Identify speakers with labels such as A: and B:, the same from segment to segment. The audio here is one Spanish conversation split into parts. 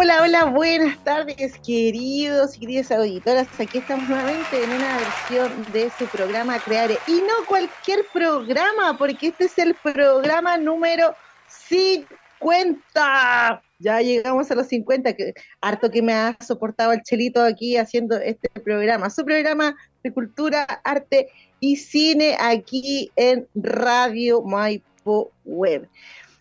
A: Hola, hola, buenas tardes, queridos y queridas auditoras. Aquí estamos nuevamente en una versión de su programa Creare. Y no cualquier programa, porque este es el programa número 50. Ya llegamos a los 50, que harto que me ha soportado el chelito aquí haciendo este programa. Su programa de cultura, arte y cine aquí en Radio Maipo Web.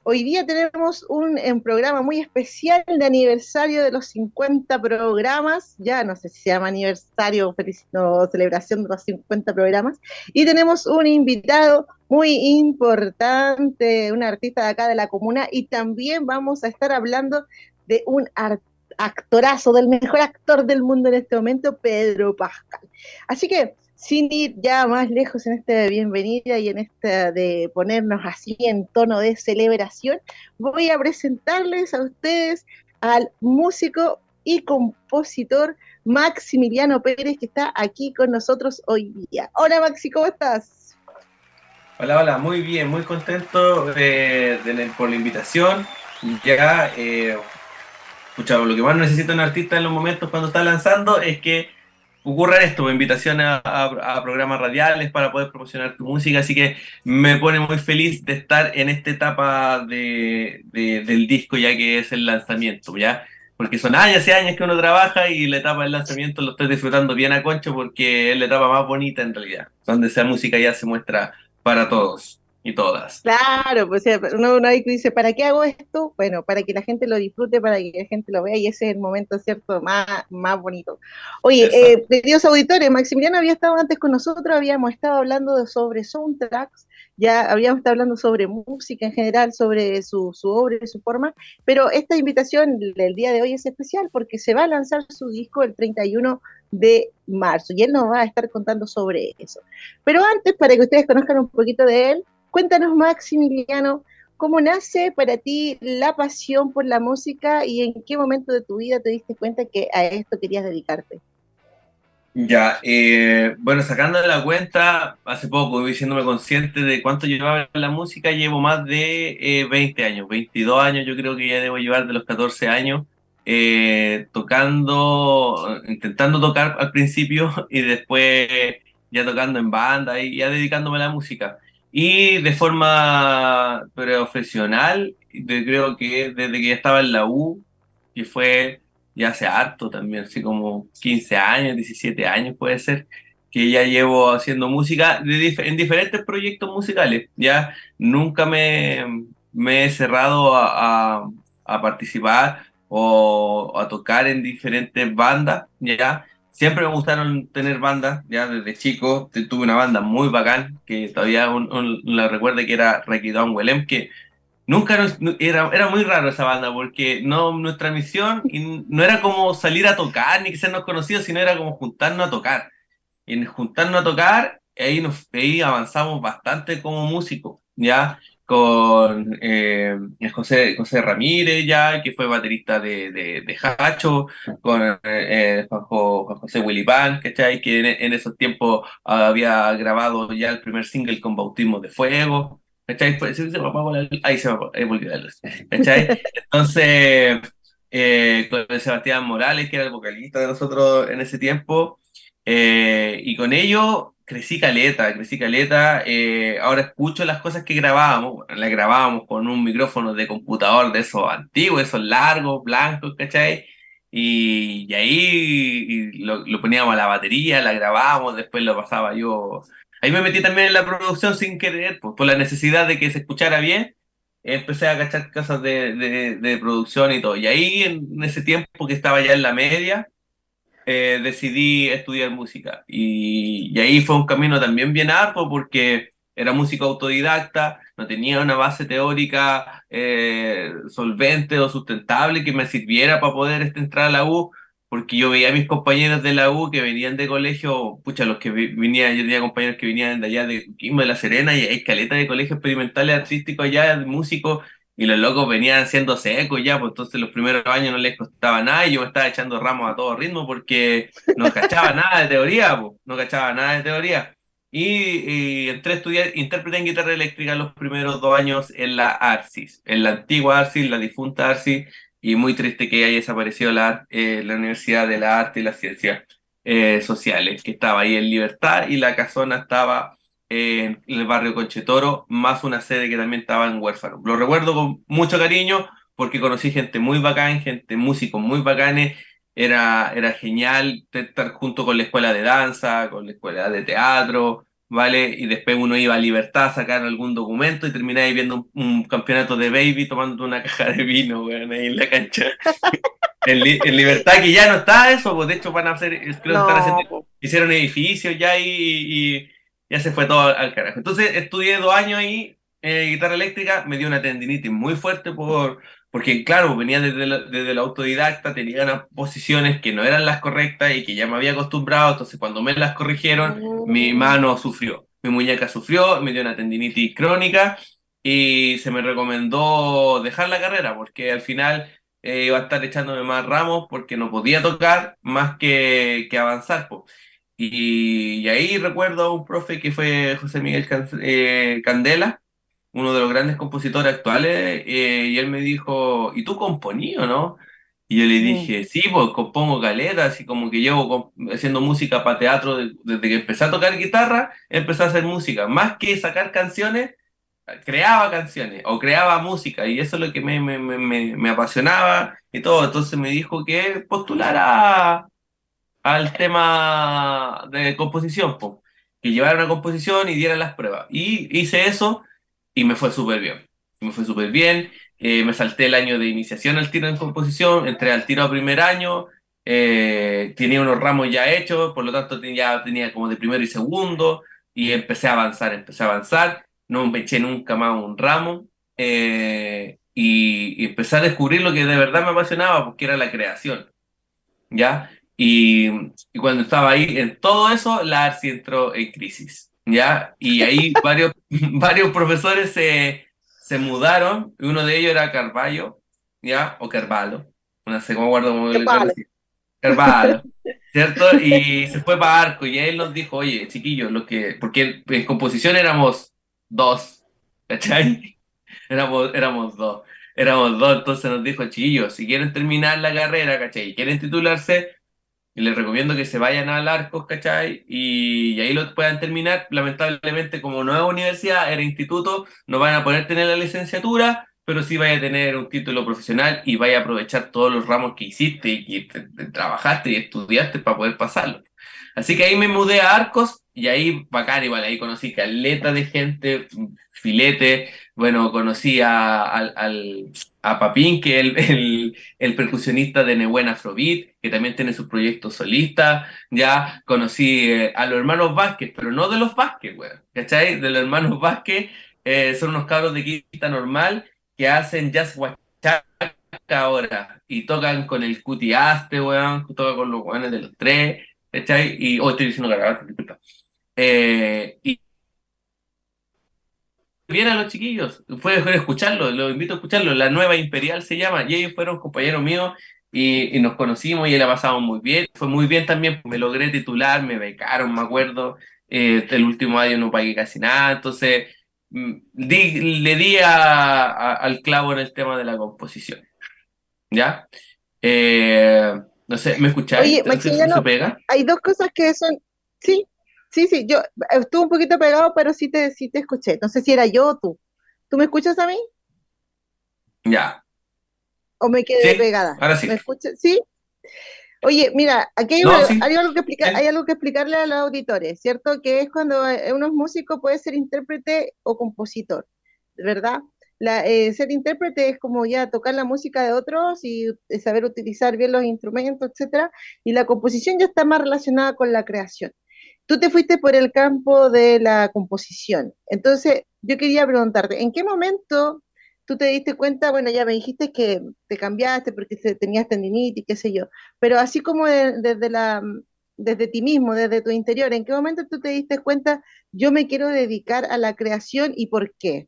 A: Hoy día tenemos un, programa muy especial de aniversario de los 50 programas, ya no sé si se llama aniversario o celebración de los 50 programas, y tenemos un invitado muy importante, un artista de acá de la comuna, y también vamos a estar hablando de un actorazo, del mejor actor del mundo en este momento, Pedro Pascal. Así que sin ir ya más lejos en esta bienvenida y en esta de ponernos así en tono de celebración, voy a presentarles a ustedes al músico y compositor Maximiliano Pérez, que está aquí con nosotros hoy día. Hola Maxi, ¿cómo estás?
B: Hola, hola, muy bien, muy contento por la invitación. Ya, eh, lo que más necesita un artista en los momentos cuando está lanzando es que ocurre esto, pues, invitaciones a, programas radiales para poder promocionar tu música, así que me pone muy feliz de estar en esta etapa de, del disco ya que es el lanzamiento, ¿ya? Porque son años y años que uno trabaja y la etapa del lanzamiento lo estoy disfrutando bien a concho porque es la etapa más bonita en realidad, donde esa música ya se muestra para todos y todas.
A: Claro, pues uno, uno ahí dice, ¿para qué hago esto? Bueno, para que la gente lo disfrute, para que la gente lo vea y ese es el momento, ¿cierto? Más, más bonito. Oye, eh, queridos auditores, Maximiliano había estado antes con nosotros, habíamos estado hablando sobre soundtracks, ya habíamos estado hablando sobre música en general, sobre su, su obra y su forma, pero esta invitación del día de hoy es especial porque se va a lanzar su disco el 31 de marzo y él nos va a estar contando sobre eso. Pero antes, para que ustedes conozcan un poquito de él, Cuéntanos, Maximiliano, ¿cómo nace para ti la pasión por la música y en qué momento de tu vida te diste cuenta que a esto querías dedicarte?
B: Ya, eh, bueno, sacando de la cuenta, hace poco, diciéndome consciente de cuánto llevaba la música, llevo más de 20 eh, años, 22 años yo creo que ya debo llevar de los 14 años, eh, tocando, intentando tocar al principio y después ya tocando en banda y ya dedicándome a la música. Y de forma profesional, creo que desde que ya estaba en la U, que fue ya hace harto también, así como 15 años, 17 años puede ser, que ya llevo haciendo música en diferentes proyectos musicales. Ya nunca me, he cerrado a, a, participar o a tocar en diferentes bandas, ya siempre me gustaron tener bandas, ya desde chico tuve una banda muy bacán, que todavía la recuerdo que era Requidón Willem, que nunca era, era muy raro esa banda, porque no nuestra misión no era como salir a tocar ni que sernos conocidos, sino era como juntarnos a tocar. Y en juntarnos a tocar, ahí, nos, ahí avanzamos bastante como músicos, ¿ya? Con eh, José, José Ramírez ya, que fue baterista de, de, de Hacho, con eh, Juan, José Willy Pan, ¿cachai? Que en, esos tiempos había grabado ya el primer single con Bautismo de Fuego, ¿cachai? Pues, ahí se volvió la luz, ¿cachai? Entonces, eh, con Sebastián Morales, que era el vocalista de nosotros en ese tiempo, eh, y con ello crecí caleta, crecí caleta. Eh, ahora escucho las cosas que grabábamos. Las grabábamos con un micrófono de computador de esos antiguos, esos largos, blancos, ¿cachai? Y, ahí lo, poníamos a la batería, la grabábamos, después lo pasaba yo. Ahí me metí también en la producción sin querer, pues, por la necesidad de que se escuchara bien. Empecé a cachar cosas de, de, producción y todo. Y ahí, en ese tiempo que estaba ya en la media, eh, decidí estudiar música. Y, y, ahí fue un camino también bien arduo porque era músico autodidacta, no tenía una base teórica eh, solvente o sustentable que me sirviera para poder este, entrar a la U, porque yo veía a mis compañeros de la U que venían de colegio, pucha, los que venían, yo tenía compañeros que venían de allá de Quimbo, de La Serena, y hay caleta de colegios experimentales artísticos allá, músicos, y los locos venían siendo secos ya, pues entonces los primeros años no les costaba nada y yo me estaba echando ramos a todo ritmo porque no cachaba nada de teoría, pues, no cachaba nada de teoría. Y, entré a estudiar intérprete en guitarra eléctrica los primeros dos años en la ARCIS, en la antigua ARCIS, la difunta ARCIS, y muy triste que haya desaparecido la, eh, la Universidad de la Arte y las Ciencias eh, Sociales, que estaba ahí en Libertad, y la casona estaba en el barrio Conchetoro, más una sede que también estaba en Huérfano. Lo recuerdo con mucho cariño porque conocí gente muy bacán, gente, músicos muy bacanes, era, era genial estar junto con la escuela de danza, con la escuela de teatro, ¿vale? Y después uno iba a Libertad a sacar algún documento y terminaba viendo un, campeonato de baby tomando una caja de vino, weón, ahí en la cancha. en, Libertad, que ya no está eso, pues de hecho van a hacer, creo que haciendo, hicieron edificios ya y, ya se fue todo al carajo. Entonces estudié dos años ahí, eh, guitarra eléctrica, me dio una tendinitis muy fuerte por porque claro, venía desde la, desde autodidacta, tenía unas posiciones que no eran las correctas y que ya me había acostumbrado, entonces cuando me las corrigieron, mi mm. mano sufrió, mi muñeca sufrió, me dio una tendinitis crónica y se me recomendó dejar la carrera porque al final eh, iba a estar echándome más ramos porque no podía tocar más que, que avanzar. Y, ahí recuerdo a un profe que fue José Miguel eh, Candela, uno de los grandes compositores actuales, eh, y él me dijo, ¿y tú componí o no? Y yo le dije, sí, pues compongo galeras y como que llevo haciendo música para teatro desde que empecé a tocar guitarra, empecé a hacer música. Más que sacar canciones, creaba canciones o creaba música y eso es lo que me, me, me, me apasionaba y todo. Entonces me dijo que postulara al tema de composición, pues, que llevara una composición y diera las pruebas. Y hice eso y me fue súper bien. Me fue súper bien. Eh, me salté el año de iniciación al tiro en composición, entré al tiro a primer año, eh, tenía unos ramos ya hechos, por lo tanto ya tenía como de primero y segundo, y empecé a avanzar, empecé a avanzar, no me eché nunca más un ramo, eh, y, empecé a descubrir lo que de verdad me apasionaba, porque era la creación, ¿ya? Y, y cuando estaba ahí en todo eso, la ARCI entró en crisis. ¿ya? Y ahí varios, varios profesores se, se mudaron, uno de ellos era Carballo, ¿ya? O Carvalho, no sé cómo guardo Carvalho, ¿cierto? Y se fue para Arco y él nos dijo, oye, chiquillos, lo que, porque en composición éramos dos, ¿cachai? Éramos, éramos dos, éramos dos, entonces nos dijo, chiquillos, si quieren terminar la carrera, ¿cachai? Y quieren titularse, y les recomiendo que se vayan al Arcos, ¿cachai? Y, ahí lo puedan terminar. Lamentablemente, como nueva universidad, era instituto, no van a poder tener la licenciatura, pero sí vaya a tener un título profesional y vaya a aprovechar todos los ramos que hiciste y que trabajaste y estudiaste para poder pasarlo. Así que ahí me mudé a Arcos y ahí, bacán, igual, ahí conocí caleta de gente, filete, bueno, conocí a, al, a Papín, que es el, el, percusionista de Nehuen Afrobeat, que también tiene sus proyectos solistas. Ya conocí eh, a los hermanos Vázquez, pero no de los Vázquez, weón. ¿Cachai? De los hermanos Vázquez eh, son unos cabros de quinta normal que hacen jazz huachaca ahora y tocan con el cutiaste, weón, tocan con los weones de los tres, ¿cachai? Y, oh, estoy diciendo carajo, disculpa. Eh, y, bien a los chiquillos, puedes escucharlo, los invito a escucharlo, la nueva Imperial se llama, y ellos fueron compañeros míos y, nos conocimos y la pasamos muy bien, fue muy bien también, me logré titular, me becaron, me acuerdo, eh, el último año no pagué casi nada, entonces mm, le di al clavo en el tema de la composición, ¿ya? Eh, no sé, ¿me escucháis?
A: Oye, pega? hay dos cosas que son, sí, Sí, sí, yo estuve un poquito pegado, pero sí te, sí te escuché. No sé si era yo o tú. ¿Tú me escuchas a mí?
B: Ya.
A: ¿O me quedé pegada?
B: Ahora sí.
A: ¿Me escuchas? ¿Sí? Oye, mira, aquí hay, algo que explicar, hay algo que explicarle a los auditores, ¿cierto? Que es cuando eh, uno es músico puede ser intérprete o compositor, ¿verdad? La, eh, ser intérprete es como ya tocar la música de otros y eh, saber utilizar bien los instrumentos, etcétera, y la composición ya está más relacionada con la creación. Tú te fuiste por el campo de la composición. Entonces, yo quería preguntarte, ¿en qué momento tú te diste cuenta, bueno, ya me dijiste que te cambiaste porque tenías tendinitis, qué sé yo, pero así como desde, la, desde ti mismo, desde tu interior, ¿en qué momento tú te diste cuenta, yo me quiero dedicar a la creación y por qué?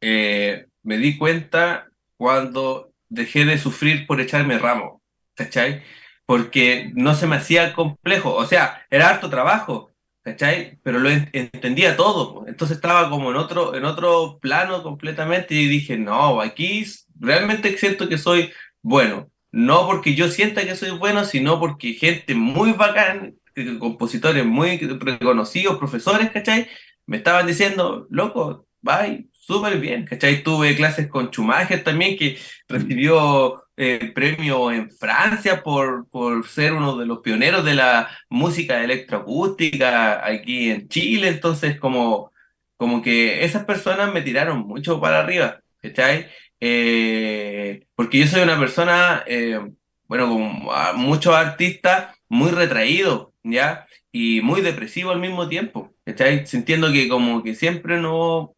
B: Eh, me di cuenta cuando dejé de sufrir por echarme ramo, ¿cachai? Porque no se me hacía complejo, o sea, era harto trabajo, ¿cachai? Pero lo entendía todo, entonces estaba como en otro, en otro plano completamente y dije, no, aquí realmente siento que soy bueno, no porque yo sienta que soy bueno, sino porque gente muy bacán, compositores muy reconocidos, profesores, ¿cachai? Me estaban diciendo, loco, bye, súper bien, ¿cachai? Tuve clases con Schumacher también, que recibió eh, premio en Francia por, por ser uno de los pioneros de la música electroacústica aquí en Chile, entonces como, como que esas personas me tiraron mucho para arriba, ¿cachai? Eh, porque yo soy una persona, eh, bueno, como muchos artistas, muy retraído, ¿ya? Y muy depresivo al mismo tiempo, ¿cachai? Sintiendo que como que siempre no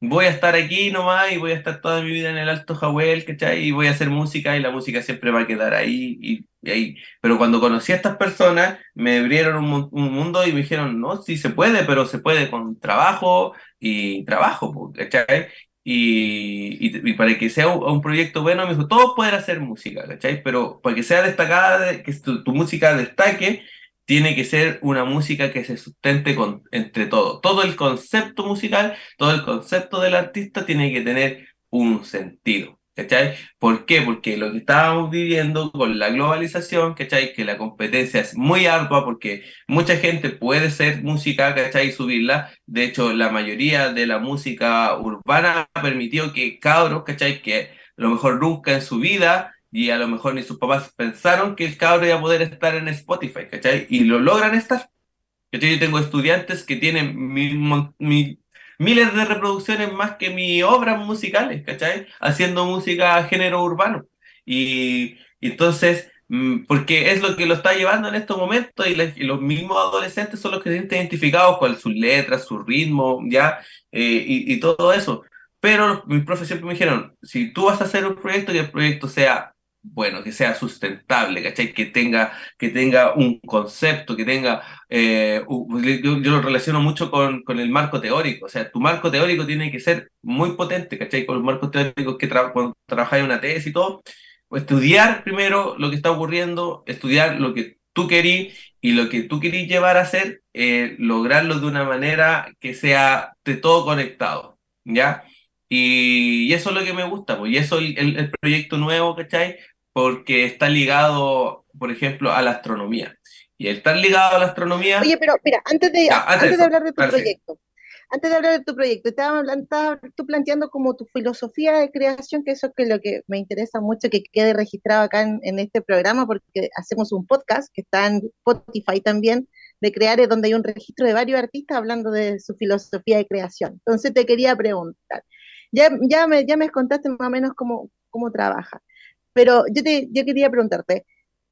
B: voy a estar aquí nomás y voy a estar toda mi vida en el Alto Jawel, ¿cachai? Y voy a hacer música y la música siempre va a quedar ahí y, ahí. Pero cuando conocí a estas personas, me abrieron un, mundo y me dijeron, no, sí se puede, pero se puede con trabajo y trabajo, ¿cachai? Y, para que sea un, proyecto bueno, me dijo, todos pueden hacer música, ¿cachai? Pero para que sea destacada, que tu música destaque, tiene que ser una música que se sustente con, entre todo. Todo el concepto musical, todo el concepto del artista tiene que tener un sentido. ¿Cachai? ¿Por qué? Porque lo que estábamos viviendo con la globalización, ¿cachai? Que la competencia es muy ardua porque mucha gente puede ser música, ¿cachai? Y subirla. De hecho, la mayoría de la música urbana ha permitido que cabros, ¿cachai? Que lo mejor nunca en su vida y a lo mejor ni sus papás pensaron que el cabro iba a poder estar en Spotify, ¿cachai? Y lo logran estar. Yo tengo estudiantes que tienen miles de reproducciones más que mis obras musicales, ¿cachai? Haciendo música género urbano. Y, entonces, mm, porque es lo que lo está llevando en estos momentos y, los mismos adolescentes son los que se sienten identificados con sus letras, su ritmo, ¿ya? Eh, y, y todo eso. Pero mis profes siempre me dijeron, si tú vas a hacer un proyecto, que el proyecto sea bueno, que sea sustentable, ¿cachai? Que tenga, que tenga un concepto, que tenga... Eh, yo, lo relaciono mucho con, con, el marco teórico, o sea, tu marco teórico tiene que ser muy potente, ¿cachai? Con los marcos teóricos que cuando trabajáis una tesis y todo, estudiar primero lo que está ocurriendo, estudiar lo que tú querís y lo que tú querís llevar a hacer, eh, lograrlo de una manera que sea de todo conectado, ¿ya? Y, eso es lo que me gusta, pues, y eso el, el, proyecto nuevo, ¿cachai? Porque está ligado, por ejemplo, a la astronomía. Y el estar ligado a la astronomía...
A: Oye, pero mira, antes de, antes, de hablar de tu proyecto, antes de hablar de tu proyecto, estabas tú planteando como tu filosofía de creación, que eso es lo que me interesa mucho que quede registrado acá en, este programa, porque hacemos un podcast que está en Spotify también, de crear, donde hay un registro de varios artistas hablando de su filosofía de creación. Entonces te quería preguntar, ya, ya, me, ya me contaste más o menos cómo, cómo trabaja, pero yo, te, yo quería preguntarte,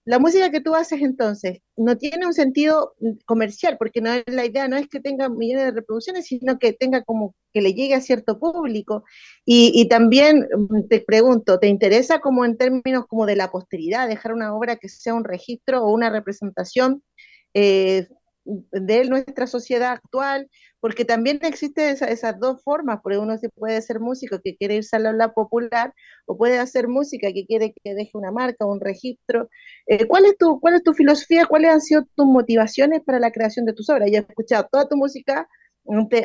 A: la música que tú haces entonces no tiene un sentido comercial, porque no es, la idea no es que tenga millones de reproducciones, sino que tenga como que le llegue a cierto público. Y, y también mm, te pregunto, ¿te interesa como en términos como de la posteridad, dejar una obra que sea un registro o una representación eh, de nuestra sociedad actual, porque también existen esas dos formas, porque uno se puede ser músico que quiere irse a la popular, o puede hacer música que quiere que deje una marca, un registro. Eh, ¿cuál, es tu, ¿Cuál es tu filosofía? ¿Cuáles han sido tus motivaciones para la creación de tus obras? Yo he escuchado toda tu música,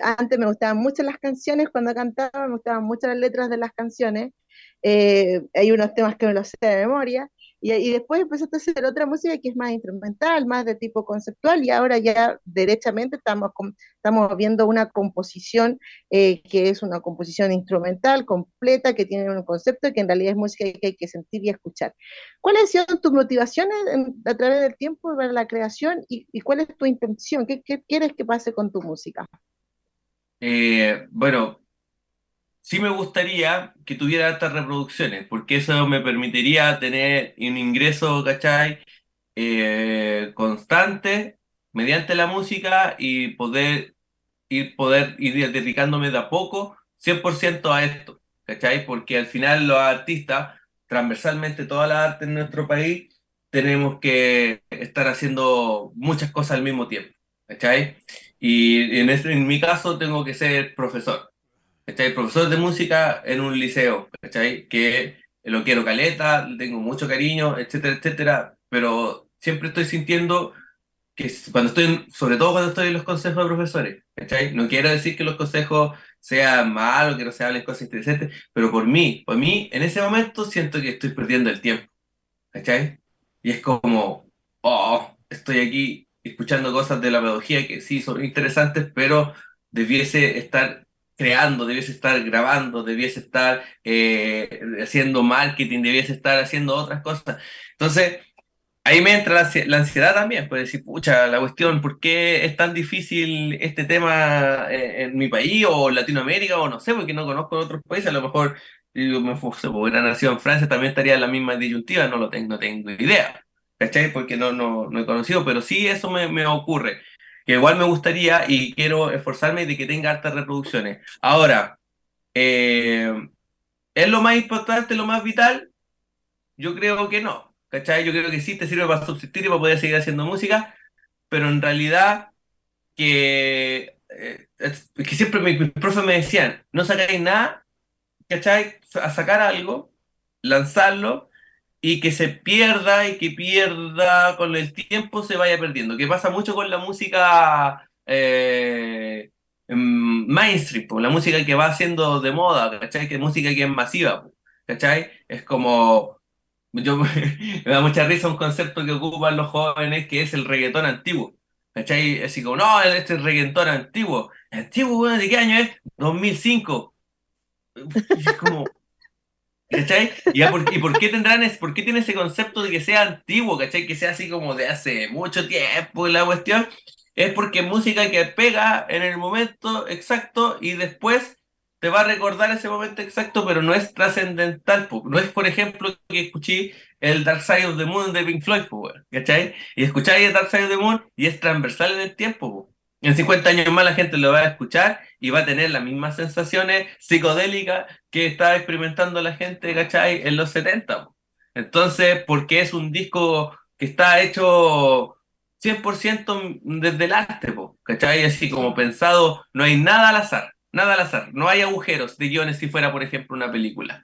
A: antes, me gustaban mucho las canciones cuando cantaba, me gustaban mucho las letras de las canciones, eh, hay unos temas que me los sé de memoria, Y, después empezaste a hacer otra música que es más instrumental, más de tipo conceptual, y ahora ya derechamente estamos, estamos viendo una composición eh, que es una composición instrumental completa, que tiene un concepto que en realidad es música que hay que sentir y escuchar. ¿Cuáles han sido tus motivaciones a través del tiempo para la creación y, cuál es tu intención? ¿Qué, quieres que pase con tu música?
B: Eh, bueno, sí me gustaría que tuviera estas reproducciones, porque eso me permitiría tener un ingreso, ¿cachai? Eh, constante mediante la música y poder ir, poder ir dedicándome de a poco 100% a esto, ¿cachai? Porque al final los artistas, transversalmente toda la arte en nuestro país, tenemos que estar haciendo muchas cosas al mismo tiempo, ¿cachai? Y en, este, en mi caso tengo que ser profesor. ¿Cachai? Profesor de música en un liceo, ¿cachai? Que lo quiero caleta, le tengo mucho cariño, etcétera, etcétera, pero siempre estoy sintiendo que cuando estoy, sobre todo cuando estoy en los consejos de profesores, ¿cachai? No quiero decir que los consejos sean malos, que no se hablen cosas interesantes, pero por mí, por mí, en ese momento siento que estoy perdiendo el tiempo, ¿cachai? Y es como, oh, estoy aquí escuchando cosas de la pedagogía que sí son interesantes, pero debiese estar creando, debiese estar grabando, debiese estar eh, haciendo marketing, debiese estar haciendo otras cosas. Entonces, ahí me entra la, ansiedad también, pues decir, pucha, la cuestión, ¿por qué es tan difícil este tema eh, en, mi país o Latinoamérica o no sé, porque no conozco otros países, a lo mejor yo me fuese, hubiera nacido en Francia, también estaría en la misma disyuntiva, no lo tengo, no tengo idea, ¿cachai? Porque no, no, no he conocido, pero sí eso me, me ocurre que igual me gustaría y quiero esforzarme de que tenga hartas reproducciones. Ahora, eh, ¿es lo más importante, lo más vital? Yo creo que no, ¿cachai? Yo creo que sí te sirve para subsistir y para poder seguir haciendo música, pero en realidad que, eh, que siempre mis, profes me decían, no sacáis nada, ¿cachai? A sacar algo, lanzarlo y que se pierda y que pierda con el tiempo se vaya perdiendo, que pasa mucho con la música eh, em, mainstream, la música que va haciendo de moda, ¿cachai? Que música que es masiva, ¿cachai? Es como, yo me da mucha risa un concepto que ocupan los jóvenes que es el reggaetón antiguo, ¿cachai? Así como, no, este es reggaetón antiguo, antiguo, ¿de qué año es? 2005. Es como... ¿Cachai? ¿Y, por, qué tendrán, es, por qué tiene ese concepto de que sea antiguo, ¿cachai? Que sea así como de hace mucho tiempo la cuestión. Es porque es música que pega en el momento exacto y después te va a recordar ese momento exacto, pero no es trascendental. No es, por ejemplo, que escuché el Dark Side of the Moon de Pink Floyd, ¿cachai? Y escucháis el Dark Side of the Moon y es transversal en el tiempo. En 50 años más la gente lo va a escuchar y va a tener las mismas sensaciones psicodélicas que estaba experimentando la gente, ¿cachai? En los 70. Entonces, porque es un disco que está hecho 100% desde el arte, ¿cachai? Así como pensado, no hay nada al azar, nada al azar, no hay agujeros de guiones si fuera, por ejemplo, una película,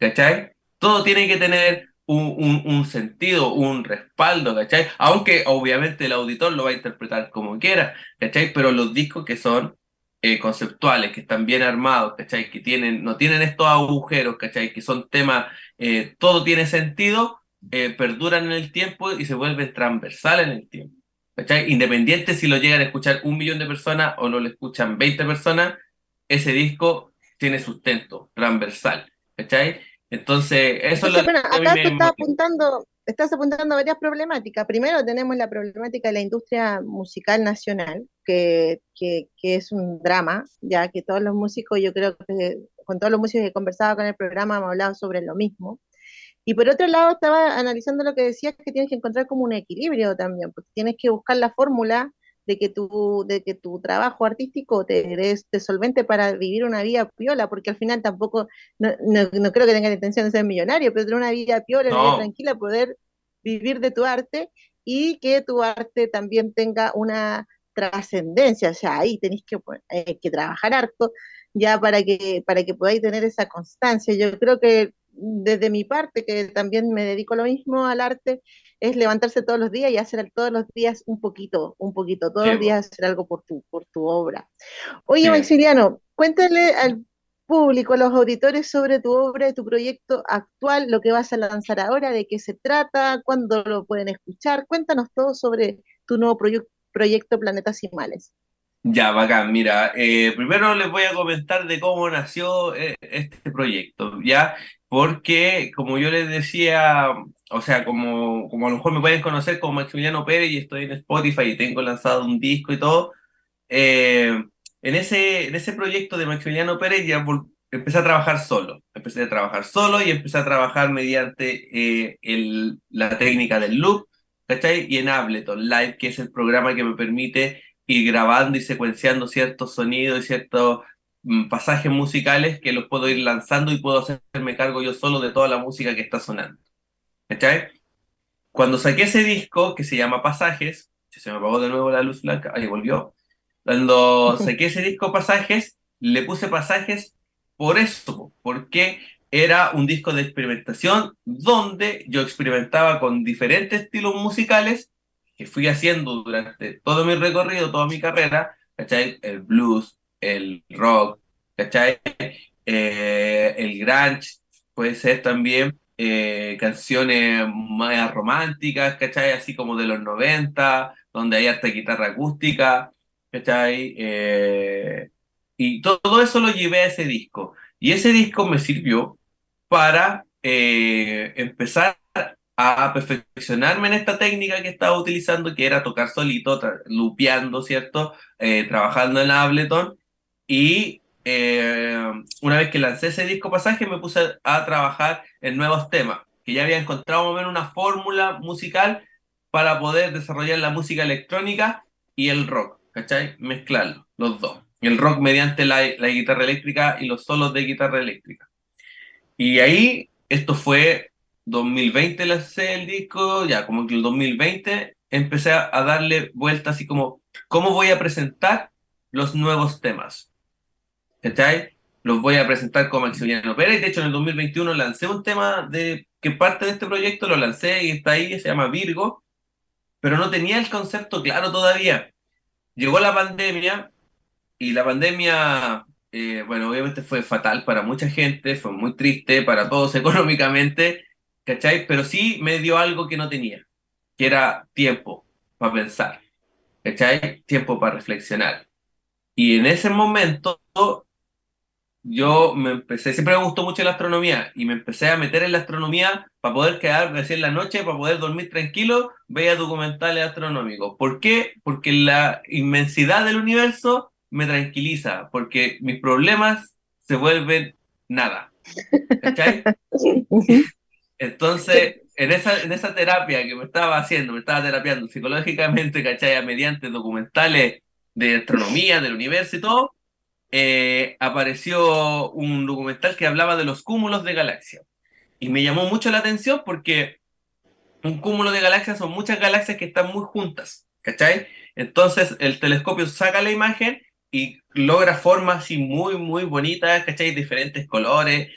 B: ¿cachai? Todo tiene que tener un, sentido, un respaldo, ¿cachai? Aunque obviamente el auditor lo va a interpretar como quiera, ¿cachai? Pero los discos que son eh, conceptuales, que están bien armados, ¿cachai? Que tienen, no tienen estos agujeros, ¿cachai? Que son temas, eh, todo tiene sentido, eh, perduran en el tiempo y se vuelven transversales en el tiempo, ¿cachai? Independiente si lo llegan a escuchar un millón de personas o no lo escuchan 20 personas, ese disco tiene sustento transversal, ¿cachai? Entonces, eso es lo
A: bueno, acá te estás apuntando, estás apuntando varias problemáticas. Primero tenemos la problemática de la industria musical nacional, que, que, es un drama, ya que todos los músicos, yo creo que con todos los músicos que he conversado con el programa hemos hablado sobre lo mismo. Y por otro lado, estaba analizando lo que decías, que tienes que encontrar como un equilibrio también, porque tienes que buscar la fórmula de que tu, de que tu trabajo artístico te, te solvente para vivir una vida piola, porque al final tampoco, no, no, creo que tengas la intención de ser millonario, pero tener una vida piola, una vida tranquila, poder vivir de tu arte y que tu arte también tenga una trascendencia, o sea, ahí tenéis que, eh, que trabajar harto ya para que, para que podáis tener esa constancia. Yo creo que desde mi parte, que también me dedico lo mismo al arte, es levantarse todos los días y hacer todos los días un poquito, un poquito, todos los días hacer algo por tu, por tu obra. Oye, Maximiliano, cuéntale al público, a los auditores sobre tu obra y tu proyecto actual, lo que vas a lanzar ahora, de qué se trata, cuándo lo pueden escuchar. Cuéntanos todo sobre tu nuevo proyecto Planetas y Males.
B: Ya, bacán. Mira, eh, primero les voy a comentar de cómo nació eh, este proyecto, ¿ya? Porque, como yo les decía, o sea, como, como a lo mejor me pueden conocer como Maximiliano Pérez y estoy en Spotify y tengo lanzado un disco y todo, eh, en ese, en ese proyecto de Maximiliano Pérez ya empecé a trabajar solo. Empecé a trabajar solo y empecé a trabajar mediante eh, el, la técnica del loop, ¿cachai? Y en Ableton Live, que es el programa que me permite ir grabando y secuenciando ciertos sonidos y ciertos pasajes musicales que los puedo ir lanzando y puedo hacerme cargo yo solo de toda la música que está sonando. ¿Cachai? Cuando saqué ese disco que se llama Pasajes, se me apagó de nuevo la luz blanca, ahí volvió. Cuando saqué ese disco Pasajes, le puse pasajes por eso, porque era un disco de experimentación donde yo experimentaba con diferentes estilos musicales que fui haciendo durante todo mi recorrido, toda mi carrera, ¿cachai? El blues, el rock, ¿cachai? Eh, el grunge, puede ser también eh, canciones más románticas, ¿cachai? Así como de los 90, donde hay hasta guitarra acústica, ¿cachai? Eh, y todo eso lo llevé a ese disco. Y ese disco me sirvió para empezar a perfeccionarme en esta técnica que estaba utilizando, que era tocar solito, lupeando, ¿cierto? Trabajando en Ableton. Y una vez que lancé ese disco pasaje, me puse a trabajar en nuevos temas, que ya había encontrado más o menos una fórmula musical para poder desarrollar la música electrónica y el rock. ¿cachai? Mezclarlo, los dos. El rock mediante la, guitarra eléctrica y los solos de guitarra eléctrica. Y ahí, esto fue 2020, lancé el disco, ya como que el 2020 empecé a, darle vueltas así como, ¿cómo voy a presentar los nuevos temas? ¿Cachai? Los voy a presentar como Maximiliano Pérez. De hecho, en el 2021 lancé un tema de que parte de este proyecto, lo lancé y está ahí, se llama Virgo, pero no tenía el concepto claro todavía llegó la pandemia y la pandemia, eh, bueno, obviamente fue fatal para mucha gente, fue muy triste para todos económicamente, ¿cachai? Pero sí me dio algo que no tenía, que era tiempo para pensar, ¿cachai? Tiempo para reflexionar. Y en ese momento yo me empecé, siempre me gustó mucho la astronomía y me empecé a meter en la astronomía para poder quedarme así en la noche, para poder dormir tranquilo, veía documentales astronómicos. ¿Por qué? Porque la inmensidad del universo me tranquiliza, porque mis problemas se vuelven nada. ¿Cachai? Entonces, en esa, en esa terapia que me estaba haciendo, me estaba terapiando psicológicamente, ¿cachai? Mediante documentales de astronomía, del universo y todo, eh, apareció un documental que hablaba de los cúmulos de galaxias. Y me llamó mucho la atención porque un cúmulo de galaxias son muchas galaxias que están muy juntas, ¿cachai? Entonces el telescopio saca la imagen y logra formas así muy, muy bonitas, ¿cachai? Diferentes colores,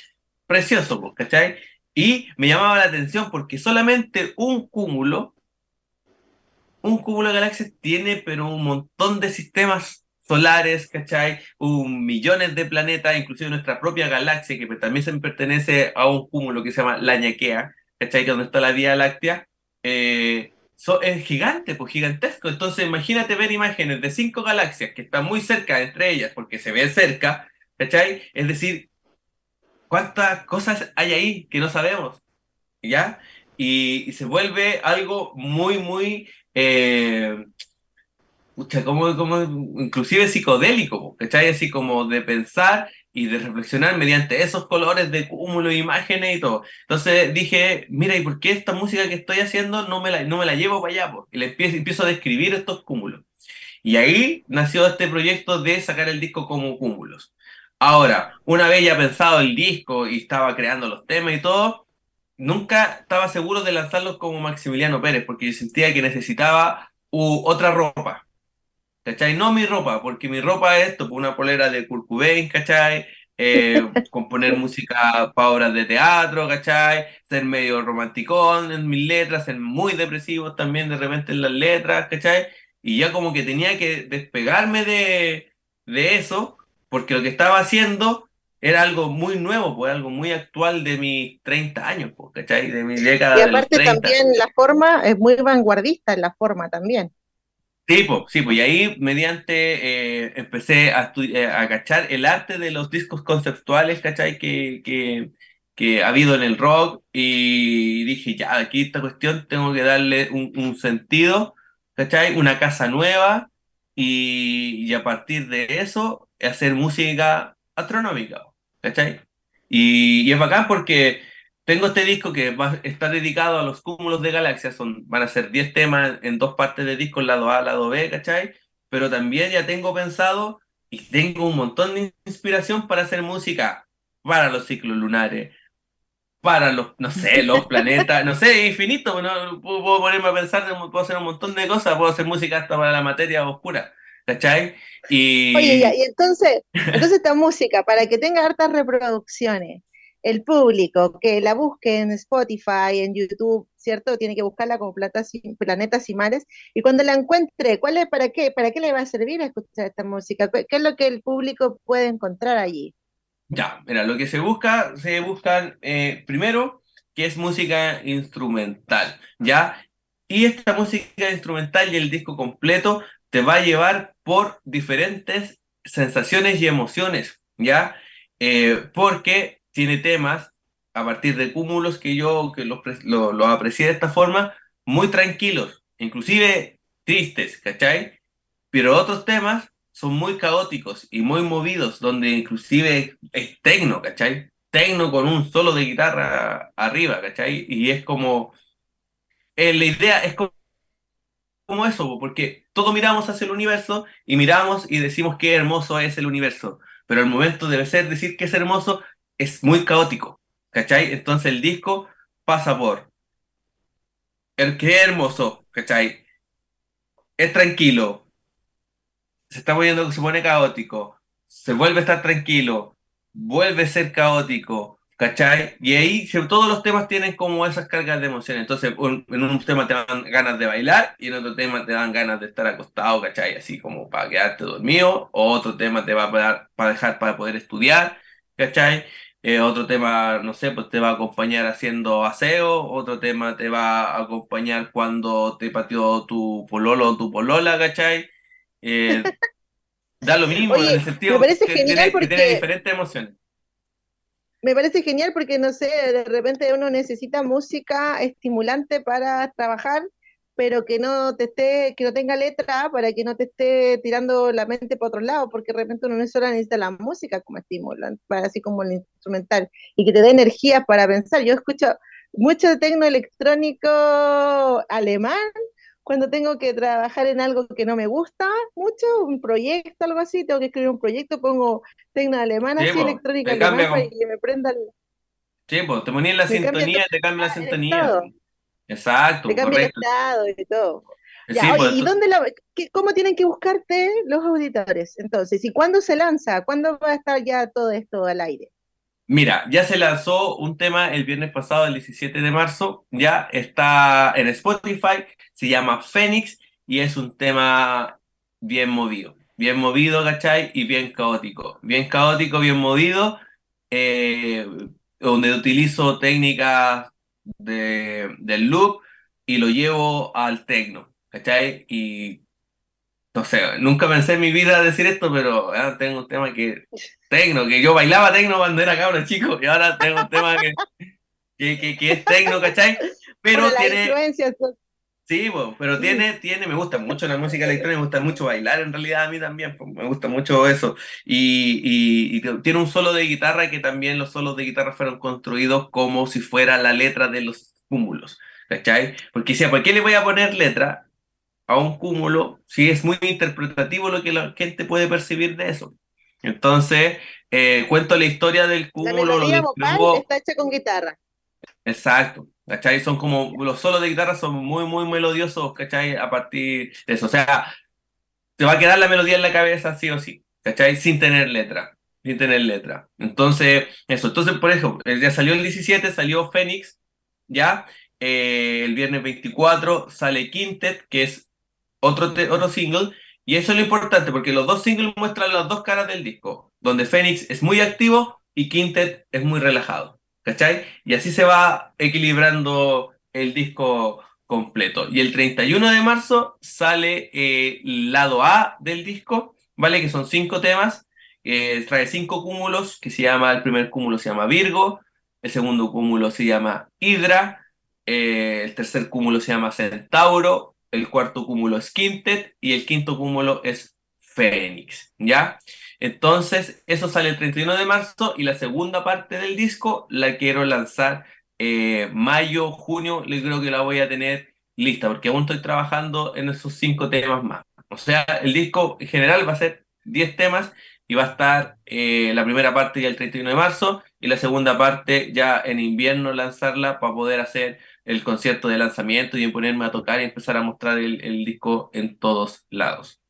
B: precioso, ¿cachai? Y me llamaba la atención porque solamente un cúmulo, un cúmulo de galaxias tiene pero un montón de sistemas solares, ¿cachai? Un, millones de planetas, inclusive nuestra propia galaxia, que también se pertenece a un cúmulo que se llama la Ñaquea, ¿cachai? Donde está la Vía Láctea, eh, es gigante, pues gigantesco. Entonces imagínate ver imágenes de cinco galaxias que están muy cerca entre ellas, porque se ven cerca, ¿cachai? Es decir, ¿cuántas cosas hay ahí que no sabemos? ¿Ya? Y, se vuelve algo muy, muy... Eh, como, como inclusive psicodélico, ¿cachai? Así como de pensar y de reflexionar mediante esos colores de cúmulo, imágenes y todo. Entonces dije, mira, ¿y por qué esta música que estoy haciendo no me la, no me la llevo para allá? Y le empiezo, empiezo a describir estos cúmulos. Y ahí nació este proyecto de sacar el disco como cúmulos. Ahora, una vez ya pensado el disco y estaba creando los temas y todo, nunca estaba seguro de lanzarlos como Maximiliano Pérez, porque yo sentía que necesitaba otra ropa. ¿Cachai? No mi ropa, porque mi ropa es esto, pues, una polera de Kurt Cobain, ¿cachai? Eh, componer música para obras de teatro, ¿cachai? Ser medio romanticón en mis letras, ser muy depresivos también de repente en las letras, ¿cachai? Y ya como que tenía que despegarme de, de eso, porque lo que estaba haciendo era algo muy nuevo, pues algo muy actual de mis 30 años, pues, ¿cachai? De mi década.
A: Y aparte también la forma es muy vanguardista en la forma también.
B: Sí, pues, sí, pues, y ahí mediante eh, empecé a, eh, a cachar el arte de los discos conceptuales, ¿cachai? Que, que, que ha habido en el rock y dije, ya, aquí esta cuestión tengo que darle un, un sentido, ¿cachai? Una casa nueva y, y, a partir de eso hacer música astronómica, ¿cachai? Y, y es bacán porque tengo este disco que va, está dedicado a los cúmulos de galaxias, son, van a ser 10 temas en dos partes de disco, lado A, lado B, ¿cachai? Pero también ya tengo pensado y tengo un montón de inspiración para hacer música para los ciclos lunares, para los, no sé, los planetas, no sé, infinito, ¿no? puedo, ponerme a pensar, puedo hacer un montón de cosas, puedo hacer música hasta para la materia oscura, ¿cachai? Y...
A: Oye, ya, y entonces, entonces esta música, para que tenga hartas reproducciones, el público que la busque en Spotify, en YouTube, ¿cierto? Tiene que buscarla como planetas y mares. Y cuando la encuentre, ¿cuál es, para qué, para qué le va a servir a escuchar esta música? ¿Qué es lo que el público puede encontrar allí?
B: Ya, mira, lo que se busca, se buscan eh, primero que es música instrumental, ¿ya? Y esta música instrumental y el disco completo te va a llevar por diferentes sensaciones y emociones, ¿ya? Eh, porque tiene temas a partir de cúmulos que yo que los, lo, lo aprecié de esta forma, muy tranquilos, inclusive tristes, ¿cachai? Pero otros temas son muy caóticos y muy movidos, donde inclusive es tecno, ¿cachai? Tecno con un solo de guitarra arriba, ¿cachai? Y es como... Eh, la idea es como, como eso, porque todos miramos hacia el universo y miramos y decimos qué hermoso es el universo, pero el momento debe ser decir que es hermoso es muy caótico, ¿cachai? Entonces el disco pasa por el que es hermoso, ¿cachai? Es tranquilo, se está moviendo, se pone caótico, se vuelve a estar tranquilo, vuelve a ser caótico, ¿cachai? Y ahí todos los temas tienen como esas cargas de emociones. Entonces, en un tema te dan ganas de bailar y en otro tema te dan ganas de estar acostado, ¿cachai? Así como para quedarte dormido, o otro tema te va a dar para dejar para poder estudiar, ¿cachai? Eh, otro tema, no sé, pues te va a acompañar haciendo aseo, otro tema te va a acompañar cuando te pateó tu pololo o tu polola, ¿cachai? Eh, da lo mismo en el sentido
A: me parece que, genial porque...
B: que tiene diferentes emociones.
A: Me parece genial porque, no sé, de repente uno necesita música estimulante para trabajar pero que no te esté, que no tenga letra para que no te esté tirando la mente para otro lado, porque de repente uno no solo necesita la música como estímulo, así como el instrumental, y que te dé energía para pensar. Yo escucho mucho tecno electrónico alemán cuando tengo que trabajar en algo que no me gusta mucho, un proyecto, algo así, tengo que escribir un proyecto, pongo tecno alemán, así electrónica alemán, para que me prenda el...
B: Sí, pues te ponías la sintonía y te cambia la sintonía. Exacto,
A: te cambia
B: correcto.
A: el estado y todo.
B: Sí,
A: oye,
B: pues,
A: ¿y
B: tú-
A: dónde la, qué- cómo tienen que buscarte los auditores? Entonces, ¿y cuándo se lanza? ¿Cuándo va a estar ya todo esto al aire?
B: Mira, ya se lanzó un tema el viernes pasado, el 17 de marzo, ya está en Spotify, se llama Fénix y es un tema bien movido, bien movido, ¿cachai? Y bien caótico, bien caótico, bien movido, eh, donde utilizo técnicas de, del loop y lo llevo al techno, ¿cachai? Y no sé, nunca pensé en mi vida decir esto, pero ah, tengo un tema que tecno, que yo bailaba tecno cuando era cabro chico, y ahora tengo un tema que, que, que, que es tecno, ¿cachai? Pero tiene, sí, po, pero tiene, tiene, me gusta mucho la música electrónica, me gusta mucho bailar en realidad a mí también, po, me gusta mucho eso. Y, y, y tiene un solo de guitarra que también los solos de guitarra fueron construidos como si fuera la letra de los cúmulos, ¿cachai? Porque decía, ¿por qué le voy a poner letra? a un cúmulo, si es muy interpretativo lo que la gente puede percibir de eso. Entonces, eh, cuento la historia del
A: La
B: cúmulo, lo
A: melodía vocal está hecha con guitarra.
B: exacto, ¿cachai? Son como, los solos de guitarra son muy, muy melodiosos, ¿cachai? A partir de eso, o sea, te va a quedar la melodía en la cabeza sí o sí, ¿cachai? Sin tener letra, sin tener letra. Entonces, eso, entonces, por ejemplo, eh, ya salió el 17, salió Fénix, ¿ya? Eh, el viernes 24 sale Quintet, que es otro, otro single, y eso es lo importante, porque los dos singles muestran las dos caras del disco, donde Fénix es muy activo y quintet es muy relajado, ¿cachai? Y así se va equilibrando el disco completo. Y el 31 de marzo sale el eh, lado A del disco, ¿vale? Que son cinco temas, eh, trae cinco cúmulos, que se llama, el primer cúmulo se llama Virgo, el segundo cúmulo se llama Hidra, eh, el tercer cúmulo se llama Centauro, el cuarto cúmulo es Quintet y el quinto cúmulo es Fénix, ¿ya? Entonces, eso sale el 31 de marzo y la segunda parte del disco la quiero lanzar eh, mayo, junio, creo que la voy a tener lista, porque aún estoy trabajando en esos cinco temas más. O sea, el disco en general va a ser 10 temas y va a estar eh, la primera parte ya el 31 de marzo y la segunda parte ya en invierno lanzarla para poder hacer el concierto de lanzamiento y ponerme a tocar y empezar a mostrar el disco en todos lados.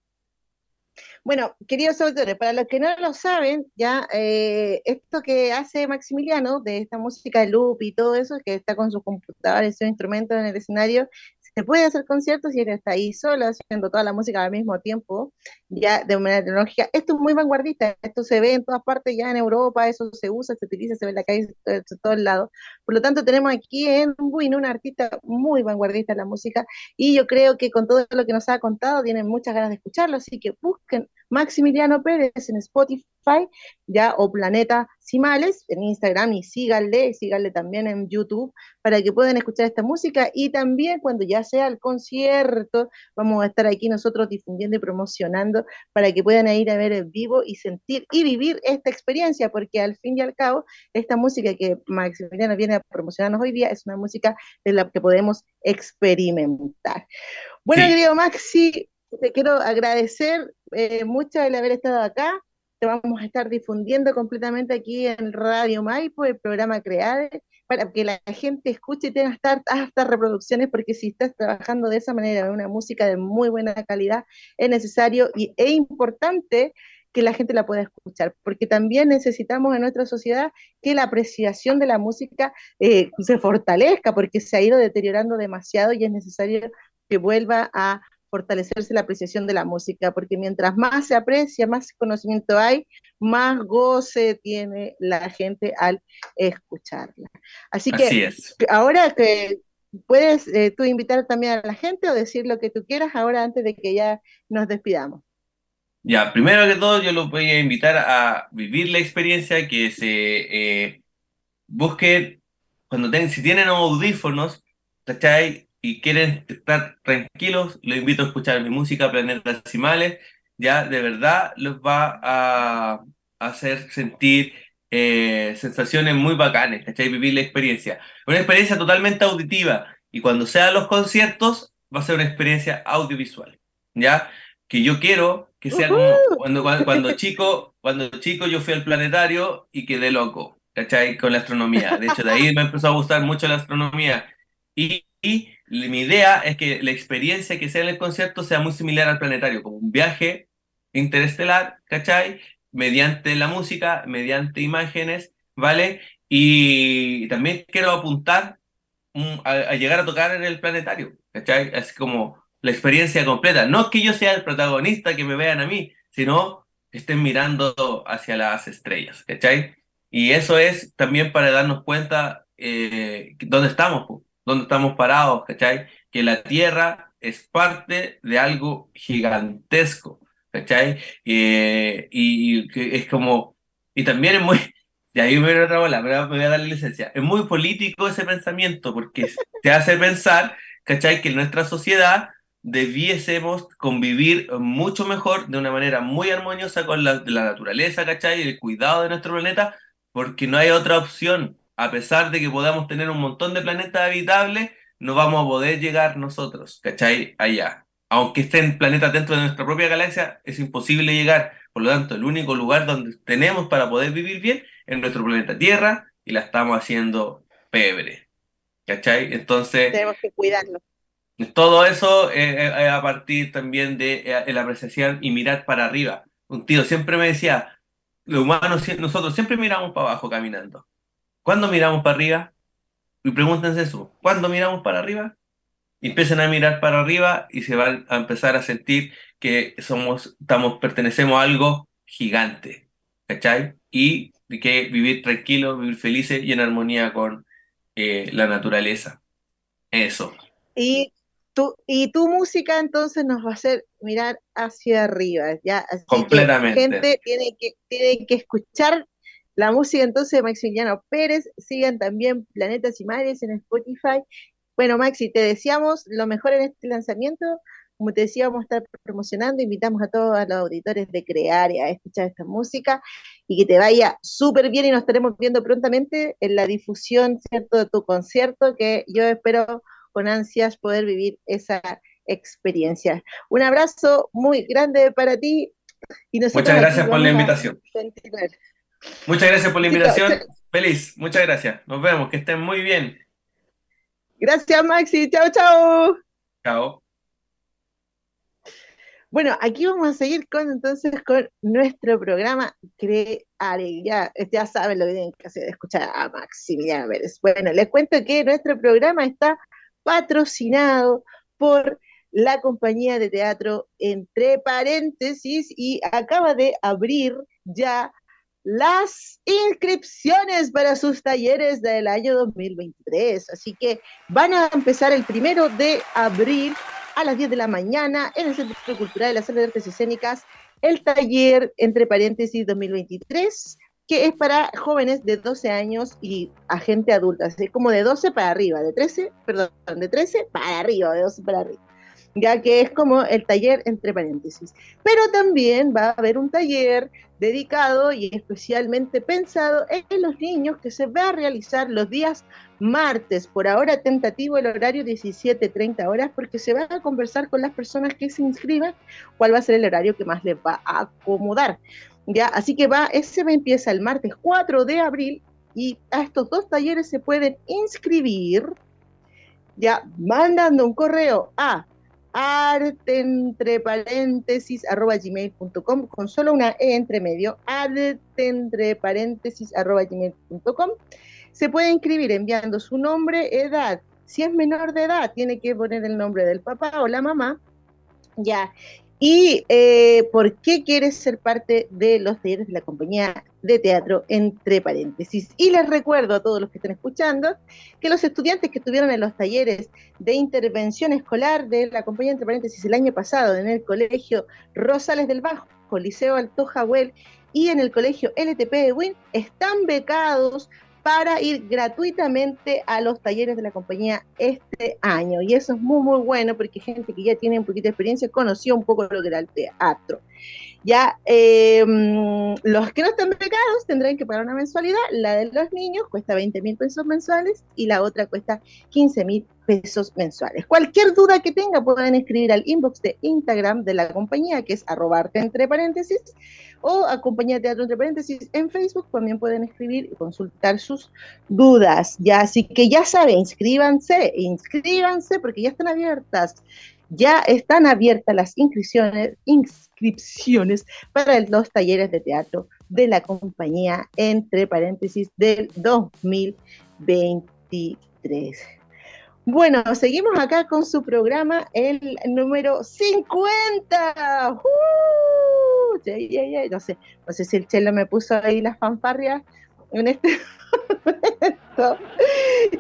A: Bueno, queridos autores, para los que no lo saben, ya eh, esto que hace Maximiliano de esta música de loop y todo eso, que está con sus computadores sus instrumentos en el escenario, se puede hacer conciertos y él está ahí solo haciendo toda la música al mismo tiempo, ya de manera tecnológica. Esto es muy vanguardista, esto se ve en todas partes, ya en Europa, eso se usa, se utiliza, se ve en la calle, de todos lados. Por lo tanto, tenemos aquí en Buin un artista muy vanguardista en la música y yo creo que con todo lo que nos ha contado tienen muchas ganas de escucharlo, así que busquen Maximiliano Pérez en Spotify ya o Planeta Simales en Instagram y síganle, síganle también en YouTube para que puedan escuchar esta música. Y también cuando ya sea el concierto vamos a estar aquí nosotros difundiendo y promocionando para que puedan ir a ver en vivo y sentir y vivir esta experiencia porque al fin y al cabo esta música que Maximiliano viene a promocionarnos hoy día es una música de la que podemos experimentar. Bueno, querido Maxi, te quiero agradecer eh, mucho el haber estado acá vamos a estar difundiendo completamente aquí en Radio Maipo, el programa Crear, para que la gente escuche y tenga hasta, reproducciones, porque si estás trabajando de esa manera, una música de muy buena calidad, es necesario y es importante que la gente la pueda escuchar, porque también necesitamos en nuestra sociedad que la apreciación de la música eh, se fortalezca, porque se ha ido deteriorando demasiado y es necesario que vuelva a fortalecerse la apreciación de la música, porque mientras más se aprecia, más conocimiento hay, más goce tiene la gente al escucharla. Así que ahora que puedes eh, tú invitar también a la gente o decir lo que tú quieras ahora antes de que ya nos despidamos.
B: Ya, primero que todo yo los voy a invitar a vivir la experiencia, que se eh, busquen, cuando ten, si tienen audífonos, ¿cachai? Y quieren estar tranquilos, los invito a escuchar mi música Planetas Decimales, ya de verdad los va a hacer sentir eh, sensaciones muy bacanes, ¿cachai? Vivir la experiencia. Una experiencia totalmente auditiva y cuando sean los conciertos va a ser una experiencia audiovisual, ¿ya? Que yo quiero que sea como cuando, cuando, chico, cuando chico yo fui al planetario y quedé loco, ¿cachai? Con la astronomía. De hecho, de ahí me empezó a gustar mucho la astronomía. Y, y mi idea es que la experiencia que sea en el concierto sea muy similar al planetario, como un viaje interestelar, ¿cachai? Mediante la música, mediante imágenes, ¿vale? Y también quiero apuntar a, llegar a tocar en el planetario, ¿cachai? Es como la experiencia completa. No que yo sea el protagonista, que me vean a mí, sino que estén mirando hacia las estrellas, ¿cachai? Y eso es también para darnos cuenta eh, dónde estamos, pues donde estamos parados, ¿cachai? Que la Tierra es parte de algo gigantesco, ¿cachai? Eh, y, que es como, y también es muy, y ahí me voy a bola, me voy a dar la licencia, es muy político ese pensamiento porque te hace pensar, ¿cachai? Que en nuestra sociedad debiésemos convivir mucho mejor, de una manera muy armoniosa con la, la naturaleza, ¿cachai? Y el cuidado de nuestro planeta, porque no hay otra opción, a pesar de que podamos tener un montón de planetas habitables, no vamos a poder llegar nosotros, ¿cachai? Allá. Aunque estén planetas dentro de nuestra propia galaxia, es imposible llegar. Por lo tanto, el único lugar donde tenemos para poder vivir bien es nuestro planeta Tierra y la estamos haciendo pebre. ¿Cachai? Entonces...
A: Tenemos que cuidarlo.
B: Todo eso es a partir también de eh, la apreciación y mirar para arriba. Un tío siempre me decía, los humanos, nosotros siempre miramos para abajo caminando. ¿Cuándo miramos para arriba? Y pregúntense eso. ¿Cuándo miramos para arriba? Y empiecen a mirar para arriba y se van a empezar a sentir que somos, estamos, pertenecemos a algo gigante. ¿Cachai? Y que vivir tranquilo, vivir felices y en armonía con eh, la naturaleza. Eso.
A: Y tu, y tu música entonces nos va a hacer mirar hacia arriba, ¿ya?
B: Completamente.
A: gente tiene que, tiene que escuchar la música entonces de Maximiliano Pérez, sigan también Planetas y Mares en Spotify. Bueno, Maxi, te deseamos lo mejor en este lanzamiento. Como te decía, vamos a estar promocionando, invitamos a todos los auditores de crear y a escuchar esta música y que te vaya súper bien y nos estaremos viendo prontamente en la difusión, ¿cierto?, de tu concierto, que yo espero con ansias poder vivir esa experiencia. Un abrazo muy grande para ti.
B: Y Muchas gracias por la invitación. Muchas gracias por la invitación. Feliz, muchas gracias. Nos vemos, que estén muy bien.
A: Gracias, Maxi. Chao, chao.
B: Chao.
A: Bueno, aquí vamos a seguir con entonces con nuestro programa Crear. Ya, ya saben lo que tienen que hacer, escuchar a Maximiliano Pérez. Bueno, les cuento que nuestro programa está patrocinado por la compañía de teatro entre paréntesis y acaba de abrir ya las inscripciones para sus talleres del año 2023. Así que van a empezar el primero de abril a las 10 de la mañana en el Centro Cultural de la Sala de Artes Escénicas, el taller entre paréntesis 2023, que es para jóvenes de 12 años y a gente adulta, así como de 12 para arriba, de 13, perdón, de 13 para arriba, de 12 para arriba ya que es como el taller entre paréntesis. Pero también va a haber un taller dedicado y especialmente pensado en los niños que se va a realizar los días martes, por ahora tentativo el horario 17.30 horas, porque se va a conversar con las personas que se inscriban cuál va a ser el horario que más les va a acomodar. Ya, así que va, ese empieza el martes 4 de abril y a estos dos talleres se pueden inscribir ya mandando un correo a arte entre paréntesis arroba gmail.com con solo una E entre medio, arte entre paréntesis arroba gmail.com. Se puede inscribir enviando su nombre, edad. Si es menor de edad, tiene que poner el nombre del papá o la mamá. Ya, ¿Y eh, por qué quieres ser parte de los talleres de la compañía de teatro, entre paréntesis? Y les recuerdo a todos los que están escuchando que los estudiantes que estuvieron en los talleres de intervención escolar de la compañía, entre paréntesis, el año pasado en el colegio Rosales del Bajo, Liceo Alto Jahuel y en el colegio LTP de Win, están becados para ir gratuitamente a los talleres de la compañía este año. Y eso es muy, muy bueno porque gente que ya tiene un poquito de experiencia conoció un poco lo que era el teatro. Ya em, los que no están becados tendrán que pagar una mensualidad. La de los niños cuesta 20 mil pesos mensuales y la otra cuesta 15 mil pesos mensuales. Cualquier duda que tenga pueden escribir al inbox de Instagram de la compañía que es arrobarte entre paréntesis o acompañar Teatro entre paréntesis en Facebook, también pueden escribir y consultar sus dudas. Ya, así que ya saben, inscríbanse, inscríbanse porque ya están abiertas, ya están abiertas las inscripciones, inscripciones para los talleres de teatro de la compañía entre paréntesis del 2023. Bueno, seguimos acá con su programa, el número 50. ¡Uh! no sé, no sé si el chelo me puso ahí las fanfarrias en este momento.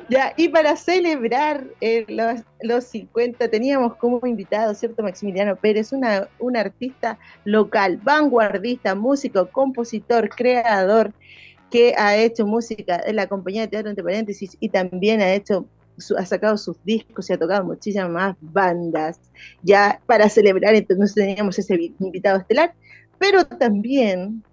A: Ya, y para celebrar eh, los, los, 50 teníamos como invitado, ¿cierto? Maximiliano Pérez, una, un artista local, vanguardista, músico, compositor, creador, que ha hecho música en la compañía de teatro entre paréntesis y también ha hecho ha sacado sus discos y ha tocado muchísimas más bandas. Ya para celebrar, entonces teníamos ese invitado estelar pero también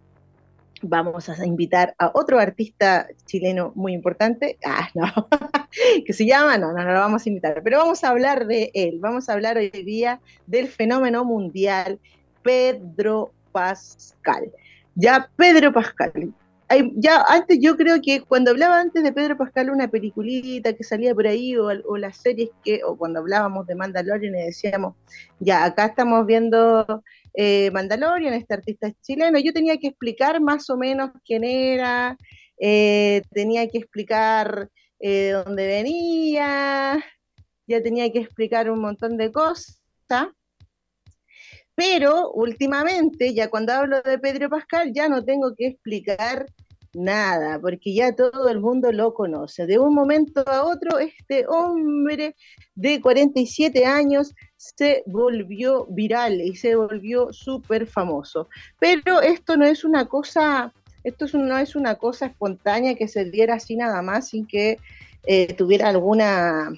A: vamos a invitar a otro artista chileno muy importante, ah, no, que se llama, no, no, no lo vamos a invitar, pero vamos a hablar de él, vamos a hablar hoy día del fenómeno mundial Pedro Pascal. Ya Pedro Pascal, ya antes yo creo que cuando hablaba antes de Pedro Pascal una peliculita que salía por ahí o, o las series que, o cuando hablábamos de Mandalorian y decíamos, ya acá estamos viendo eh, Mandalorian, este artista chileno. Yo tenía que explicar más o menos quién era, eh, tenía que explicar eh, dónde venía, ya tenía que explicar un montón de cosas. Pero últimamente, ya cuando hablo de Pedro Pascal, ya no tengo que explicar nada, porque ya todo el mundo lo conoce. De un momento a otro, este hombre de 47 años se volvió viral y se volvió súper famoso. Pero esto no es una cosa, esto no es una cosa espontánea que se diera así nada más, sin que eh, tuviera alguna,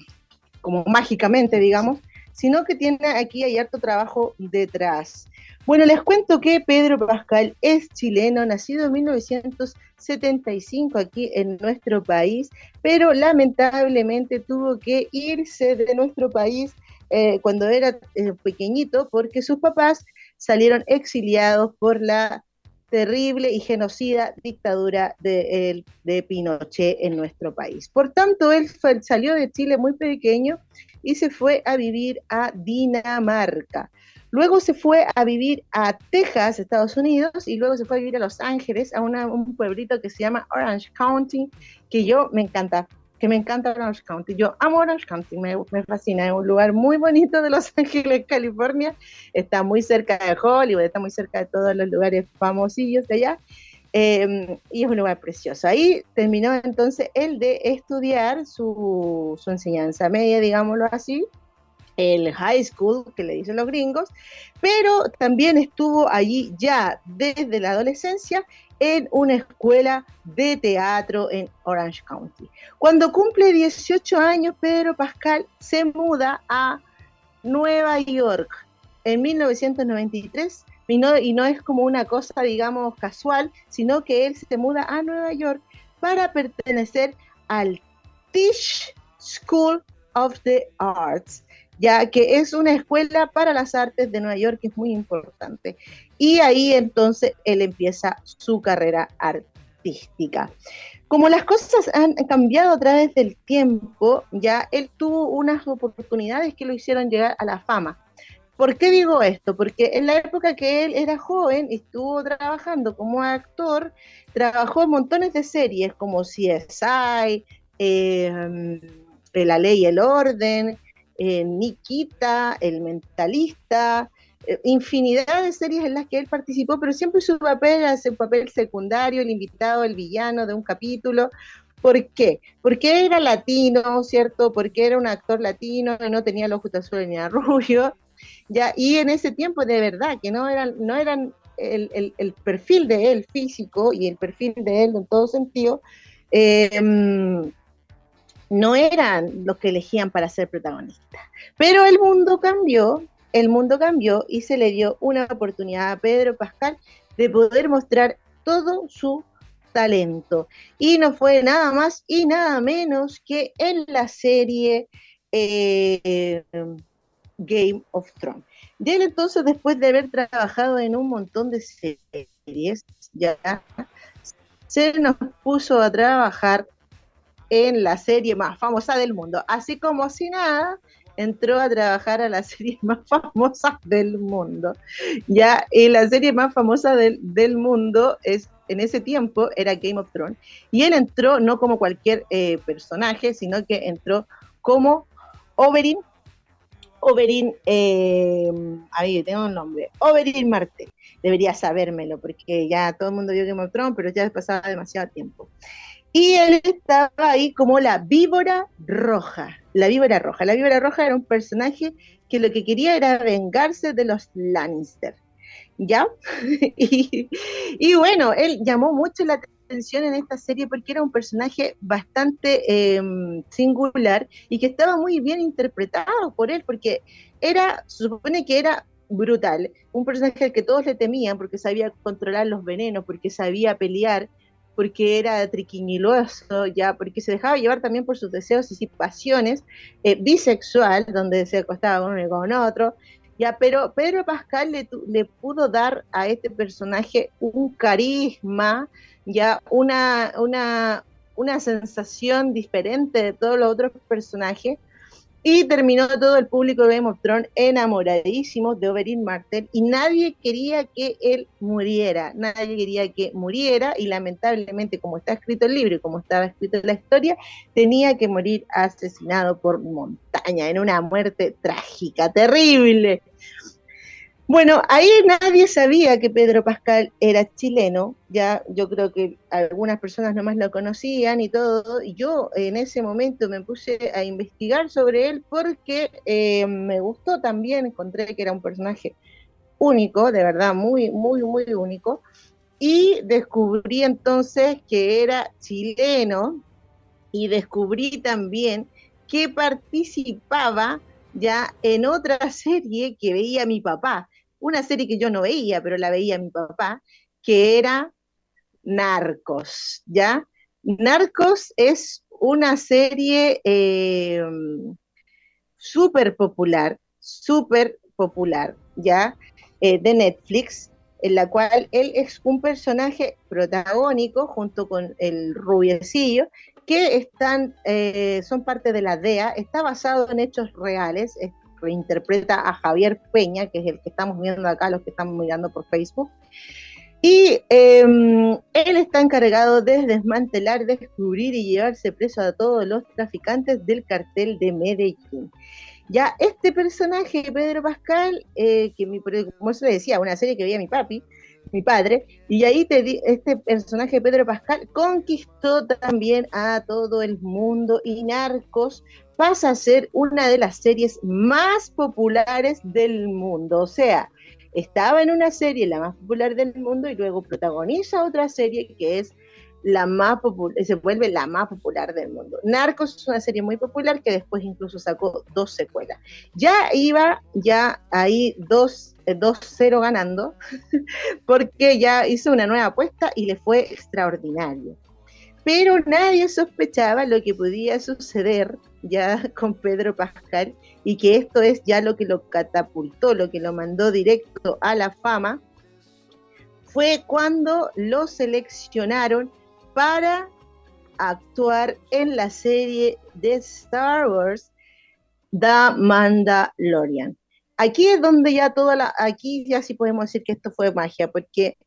A: como mágicamente, digamos, sino que tiene aquí hay harto trabajo detrás. Bueno, les cuento que Pedro Pascal es chileno, nacido en 1975 aquí en nuestro país, pero lamentablemente tuvo que irse de nuestro país eh, cuando era eh, pequeñito porque sus papás salieron exiliados por la terrible y genocida dictadura de, de Pinochet en nuestro país. Por tanto, él salió de Chile muy pequeño y se fue a vivir a Dinamarca. Luego se fue a vivir a Texas, Estados Unidos, y luego se fue a vivir a Los Ángeles, a un pueblito que se llama Orange County, que yo me encanta, que me encanta Orange County. Yo amo Orange County, me, me fascina, es un lugar muy bonito de Los Ángeles, California. Está muy cerca de Hollywood, está muy cerca de todos los lugares famosillos de allá. Em, y es un lugar precioso. Ahí terminó entonces él de estudiar su, su enseñanza media, digámoslo así, el high school, que le dicen los gringos, pero también estuvo allí ya desde la adolescencia en una escuela de teatro en Orange County. Cuando cumple 18 años, Pedro Pascal se muda a Nueva York en 1993 y no, es como una cosa, digamos, casual, sino que él se muda a Nueva York para pertenecer al Tisch School of the Arts, ya que es una escuela para las artes de Nueva York que es muy importante. Y ahí entonces él empieza su carrera artística. Como las cosas han cambiado a través del tiempo, ya él tuvo unas oportunidades que lo hicieron llegar a la fama. ¿Por qué digo esto? Porque en la época que él era joven y estuvo trabajando como actor, trabajó en montones de series como CSI, eh, La Ley y el Orden, eh, Nikita, El Mentalista, infinidad de series en las que él participó, pero siempre su papel era ese papel secundario, el invitado, el villano de un capítulo. ¿Por qué? Porque era latino, ¿cierto? Porque era un actor latino no tenía los azules ni rubio. Ya, y en ese tiempo de verdad que no eran, no eran el, perfil de él físico y el perfil de él en todo sentido, eh, no eran los que elegían para ser protagonistas. Pero el mundo cambió, el mundo cambió y se le dio una oportunidad a Pedro Pascal de poder mostrar todo su talento. Y no fue nada más y nada menos que en la serie eh, Game of Thrones. Y él entonces, después de haber trabajado en un montón de series, ya se nos puso a trabajar en la serie más famosa del mundo. Así como si nada, entró a trabajar a la serie más famosa del mundo. Ya, y la serie más famosa del, del mundo es en ese tiempo era Game of Thrones. Y él entró no como cualquier eh, personaje, sino que entró como Oberyn. Oberyn, eh, ahí tengo un nombre, Oberyn Martel. Debería sabérmelo porque ya todo el mundo vio Game of Thrones, pero ya pasaba demasiado tiempo. Y él estaba ahí como la víbora roja. La víbora roja. La víbora roja era un personaje que lo que quería era vengarse de los Lannister. ¿Ya? y, bueno, él llamó mucho la atención en esta serie porque era un personaje bastante em, singular y que estaba muy bien interpretado por él, porque era, se supone que era brutal, un personaje al que todos le temían porque sabía controlar los venenos, porque sabía pelear, porque era triquiñuloso, ya, porque se dejaba llevar también por sus deseos y pasiones, eh, bisexual, donde se acostaba uno con otro, ya, pero Pedro Pascal le, le, pudo dar a este personaje un carisma, ya, una, una, una sensación diferente de todos los otros personajes, y terminó todo el público de Game of Thrones enamoradísimo de Oberyn Martell y nadie quería que él muriera, nadie quería que muriera y lamentablemente como está escrito el libro y como estaba escrito la historia, tenía que morir asesinado por montaña en una muerte trágica, terrible. Bueno, ahí nadie sabía que Pedro Pascal era chileno, ya yo creo que algunas personas nomás lo conocían y todo, y yo en ese momento me puse a investigar sobre él porque eh, me gustó también, encontré que era un personaje único, de verdad, muy, muy, muy único, y descubrí entonces que era chileno y descubrí también que participaba ya en otra serie que veía mi papá, una serie que yo no veía, pero la veía mi papá, que era Narcos, ¿ya? Narcos es una serie eh, súper popular, súper popular, ¿ya? Eh, de Netflix, en la cual él es un personaje protagónico junto con el rubiecillo, que están, eh, son parte de la DEA, está basado en hechos reales, reinterpreta a Javier Peña, que es el que estamos viendo acá, los que estamos mirando por Facebook, y em, él está encargado de desmantelar, descubrir y llevarse preso a todos los traficantes del cartel de Medellín. Ya este personaje, Pedro Pascal, eh, que mi, como se le decía, una serie que veía mi papi, mi padre, y ahí te este personaje Pedro Pascal conquistó también a todo el mundo y Narcos pasa a ser una de las series más populares del mundo. O sea, estaba en una serie, la más popular del mundo, y luego protagoniza otra serie que es la más popular, se vuelve la más popular del mundo. Narcos es una serie muy popular que después incluso sacó dos secuelas. Ya iba ya ahí dos 2-0 ganando, porque ya hizo una nueva apuesta y le fue extraordinario. Pero nadie sospechaba lo que podía suceder ya con Pedro Pascal y que esto es ya lo que lo catapultó, lo que lo mandó directo a la fama, fue cuando lo seleccionaron para actuar en la serie de Star Wars The Mandalorian. Aquí es donde ya toda la, aquí ya sí podemos decir que esto fue magia, porque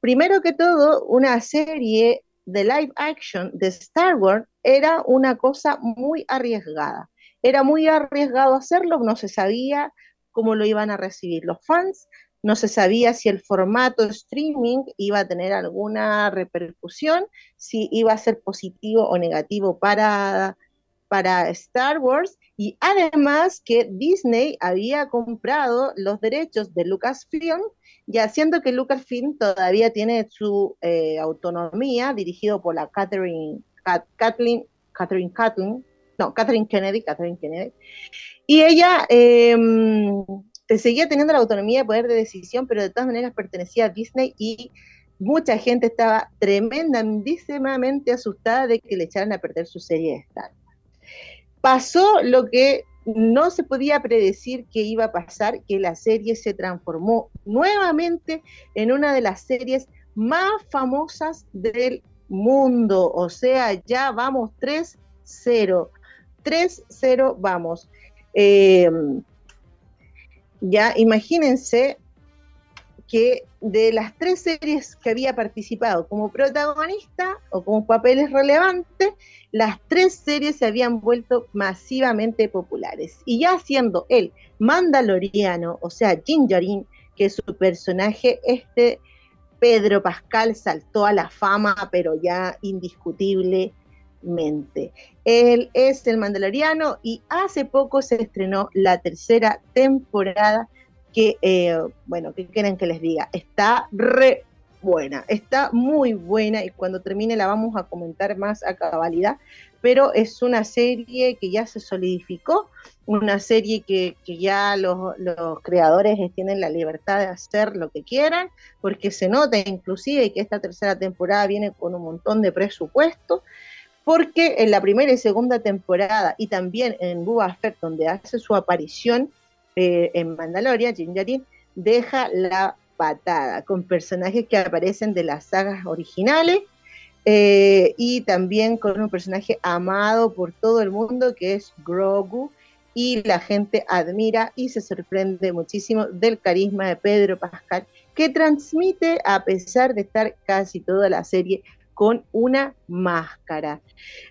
A: primero que todo, una serie de live action de Star Wars era una cosa muy arriesgada. Era muy arriesgado hacerlo, no se sabía cómo lo iban a recibir los fans, no se sabía si el formato streaming iba a tener alguna repercusión, si iba a ser positivo o negativo para, para Star Wars, y además que Disney había comprado los derechos de Lucasfilm, y haciendo que Lucasfilm todavía tiene su eh, autonomía, dirigido por la Catherine, Kathleen, Catherine, Kathleen, no, Catherine Kennedy, Catherine Kennedy, y ella em, seguía teniendo la autonomía de poder de decisión, pero de todas maneras pertenecía a Disney y mucha gente estaba tremendamente asustada de que le echaran a perder su serie de Star Pasó lo que no se podía predecir que iba a pasar, que la serie se transformó nuevamente en una de las series más famosas del mundo. O sea, ya vamos 3-0. 3-0 vamos. Eh, ya imagínense que de las tres series que había participado como protagonista o como papeles relevantes, las tres series se habían vuelto masivamente populares. Y ya siendo el Mandaloriano, o sea, Gingerin, que su personaje, este Pedro Pascal, saltó a la fama, pero ya indiscutiblemente. Él es el Mandaloriano y hace poco se estrenó la tercera temporada que, eh, bueno, ¿qué quieren que les diga? Está re buena, está muy buena y cuando termine la vamos a comentar más a cabalidad, pero es una serie que ya se solidificó, una serie que, que ya los, los, creadores tienen la libertad de hacer lo que quieran, porque se nota inclusive que esta tercera temporada viene con un montón de presupuesto, porque en la primera y segunda temporada y también en Boba Fett, donde hace su aparición, eh, en Mandalorian, Jin deja la patada con personajes que aparecen de las sagas originales eh, y también con un personaje amado por todo el mundo que es Grogu y la gente admira y se sorprende muchísimo del carisma de Pedro Pascal que transmite a pesar de estar casi toda la serie con una máscara.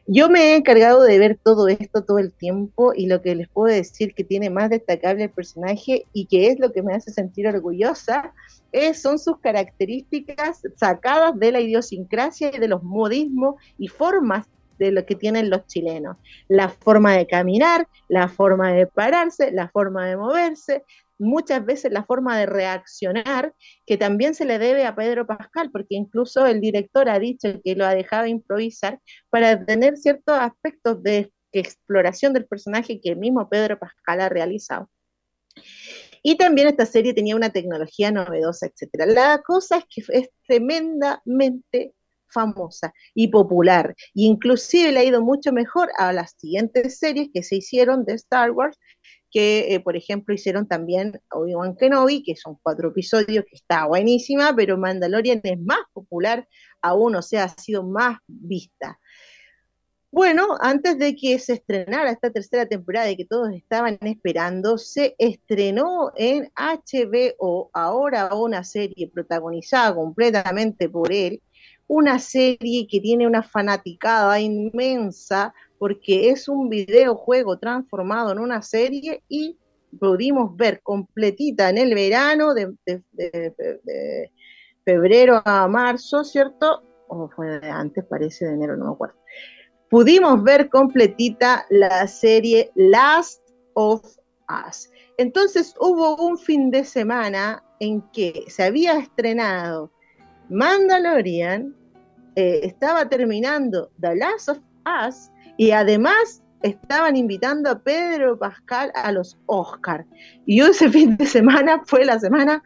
A: Yo me he encargado de ver todo esto todo el tiempo y lo que les puedo decir que tiene más destacable el personaje y que es lo que me hace sentir orgullosa es, son sus características sacadas de la idiosincrasia y de los modismos y formas de lo que tienen los chilenos. La forma de caminar, la forma de pararse, la forma de moverse, muchas veces la forma de reaccionar, que también se le debe a Pedro Pascal, porque incluso el director ha dicho que lo ha dejado improvisar para tener ciertos aspectos de exploración del personaje que el mismo Pedro Pascal ha realizado. Y también esta serie tenía una tecnología novedosa, etc. La cosa es que es tremendamente famosa y popular. Y inclusive le ha ido mucho mejor a las siguientes series que se hicieron de Star Wars, que eh, por ejemplo hicieron también Obi-Wan Kenobi, que son cuatro episodios, que está buenísima, pero Mandalorian es más popular aún, o sea, ha sido más vista. Bueno, antes de que se estrenara esta tercera temporada y que todos estaban esperando, se estrenó en HBO, ahora una serie protagonizada completamente por él, una serie que tiene una fanaticada inmensa porque es un videojuego transformado en una serie y pudimos ver completita en el verano de, febrero a marzo, ¿cierto? O fue de antes, parece de enero, no me acuerdo. Pudimos ver completita la serie Last of Us. Entonces hubo un fin de semana en que se había estrenado Mandalorian, eh, estaba terminando The Last of Us y además estaban invitando a Pedro Pascal a los Oscars. Y ese fin de semana fue la semana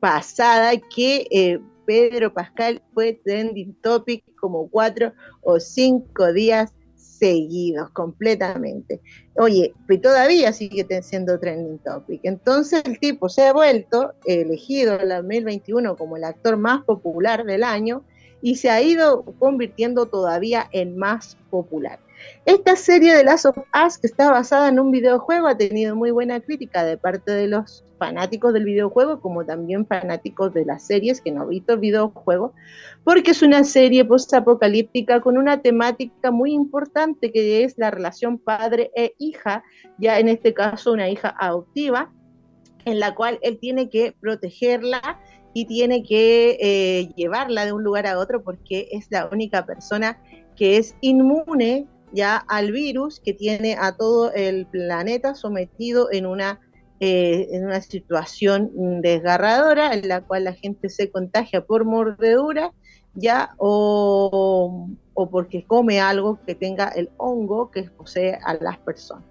A: pasada que eh, Pedro Pascal fue trending topic como cuatro o cinco días seguidos completamente. Oye, y todavía sigue siendo trending topic. Entonces el tipo se ha vuelto elegido en el 2021 como el actor más popular del año y se ha ido convirtiendo todavía en más popular. Esta serie de Last of Us, que está basada en un videojuego, ha tenido muy buena crítica de parte de los fanáticos del videojuego, como también fanáticos de las series que no han visto el videojuego, porque es una serie post-apocalíptica con una temática muy importante que es la relación padre e hija, ya en este caso una hija adoptiva, en la cual él tiene que protegerla y tiene que eh, llevarla de un lugar a otro porque es la única persona que es inmune ya al virus que tiene a todo el planeta sometido en una, eh, en una situación desgarradora en la cual la gente se contagia por mordedura ya o, o porque come algo que tenga el hongo que posee a las personas.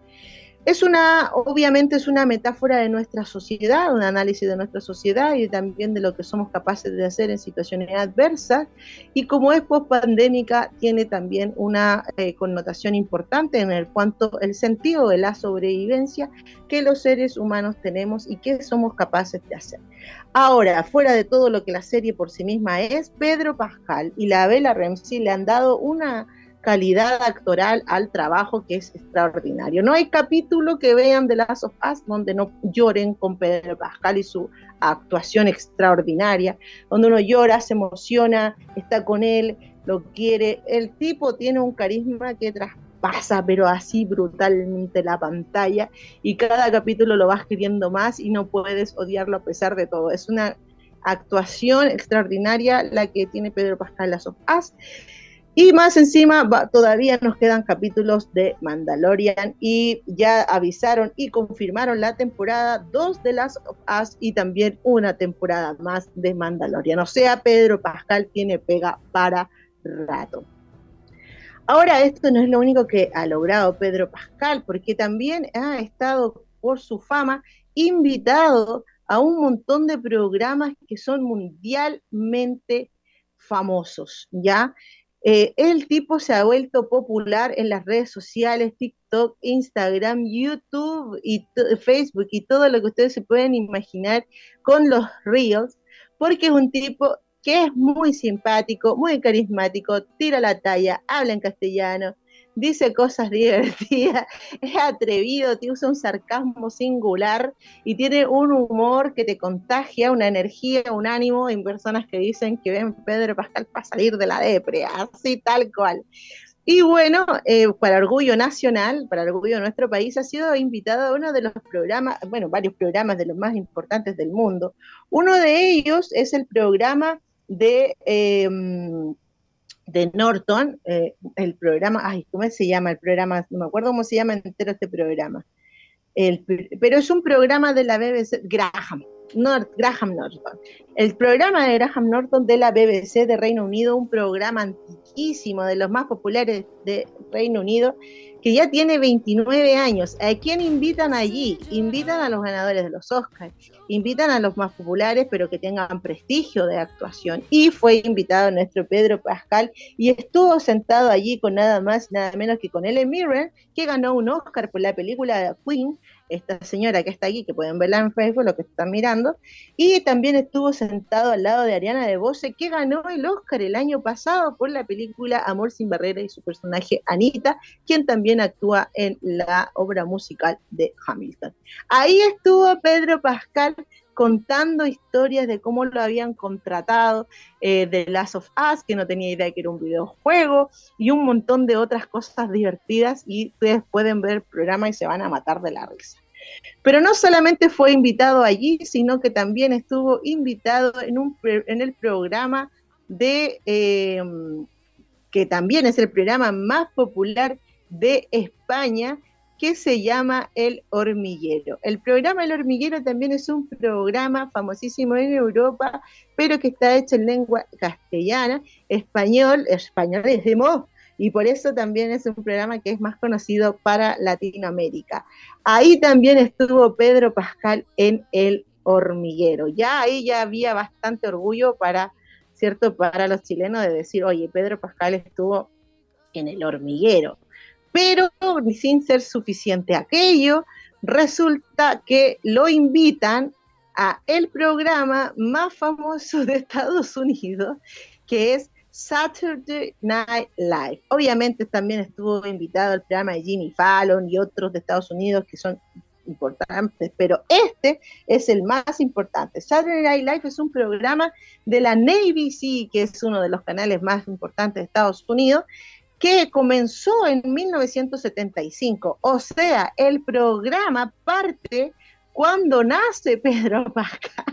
A: Es una, obviamente es una metáfora de nuestra sociedad, un análisis de nuestra sociedad y también de lo que somos capaces de hacer en situaciones adversas. Y como es post-pandémica, tiene también una eh, connotación importante en el cuanto el sentido de la sobrevivencia que los seres humanos tenemos y que somos capaces de hacer. Ahora, fuera de todo lo que la serie por sí misma es, Pedro Pascal y la Bella Ramsey le han dado una calidad actoral al trabajo que es extraordinario. No hay capítulo que vean de Last of Us donde no lloren con Pedro Pascal y su actuación extraordinaria, donde uno llora, se emociona, está con él, lo quiere. El tipo tiene un carisma que traspasa, pero así brutalmente la pantalla y cada capítulo lo vas queriendo más y no puedes odiarlo a pesar de todo. Es una actuación extraordinaria la que tiene Pedro Pascal Last of Us. Y más encima, todavía nos quedan capítulos de Mandalorian y ya avisaron y confirmaron la temporada 2 de Last of Us y también una temporada más de Mandalorian. O sea, Pedro Pascal tiene pega para rato. Ahora, esto no es lo único que ha logrado Pedro Pascal, porque también ha estado por su fama invitado a un montón de programas que son mundialmente famosos, ¿ya? Eh, el tipo se ha vuelto popular en las redes sociales, TikTok, Instagram, YouTube y Facebook y todo lo que ustedes se pueden imaginar con los Reels, porque es un tipo que es muy simpático, muy carismático, tira la talla, habla en castellano, dice cosas divertidas, es atrevido, te usa un sarcasmo singular y tiene un humor que te contagia, una energía, un ánimo en personas que dicen que ven Pedro Pascal para salir de la depre, así tal cual. Y bueno, eh, para orgullo nacional, para orgullo de nuestro país, ha sido invitado a uno de los programas, bueno, varios programas de los más importantes del mundo. Uno de ellos es el programa de, em, de Norton, eh, el programa, ay, ¿cómo se llama el programa? No me acuerdo cómo se llama entero este programa. El, pero es un programa de la BBC, Graham, Graham Norton. El programa de Graham Norton de la BBC de Reino Unido, un programa antiquísimo, de los más populares de Reino Unido, que ya tiene 29 años. ¿A quién invitan allí? Invitan a los ganadores de los Oscars, invitan a los más populares, pero que tengan prestigio de actuación. Y fue invitado nuestro Pedro Pascal y estuvo sentado allí con nada más, nada menos que con Ellen Mirren, que ganó un Oscar por la película Queen esta señora que está aquí, que pueden verla en Facebook, lo que están mirando, y también estuvo sentado al lado de Ariana de Bose, que ganó el Oscar el año pasado por la película Amor sin Barrera y su personaje Anita, quien también actúa en la obra musical de Hamilton. Ahí estuvo Pedro Pascal contando historias de cómo lo habían contratado, eh, de Last of Us, que no tenía idea que era un videojuego, y un montón de otras cosas divertidas, y ustedes pueden ver el programa y se van a matar de la risa. Pero no solamente fue invitado allí, sino que también estuvo invitado en, un, en el programa de, em, que también es el programa más popular de España, que se llama El Hormiguero. El programa El Hormiguero también es un programa famosísimo en Europa, pero que está hecho en lengua castellana, español, español es de mo, y por eso también es un programa que es más conocido para Latinoamérica. Ahí también estuvo Pedro Pascal en El Hormiguero. Ya ahí ya había bastante orgullo para, ¿cierto? Para los chilenos de decir, oye, Pedro Pascal estuvo en El Hormiguero pero sin ser suficiente aquello, resulta que lo invitan a el programa más famoso de Estados Unidos, que es Saturday Night Live. Obviamente también estuvo invitado al programa de Jimmy Fallon y otros de Estados Unidos que son importantes, pero este es el más importante. Saturday Night Live es un programa de la Navy Sea, que es uno de los canales más importantes de Estados Unidos, que comenzó en 1975. O sea, el programa parte cuando nace Pedro Pascal.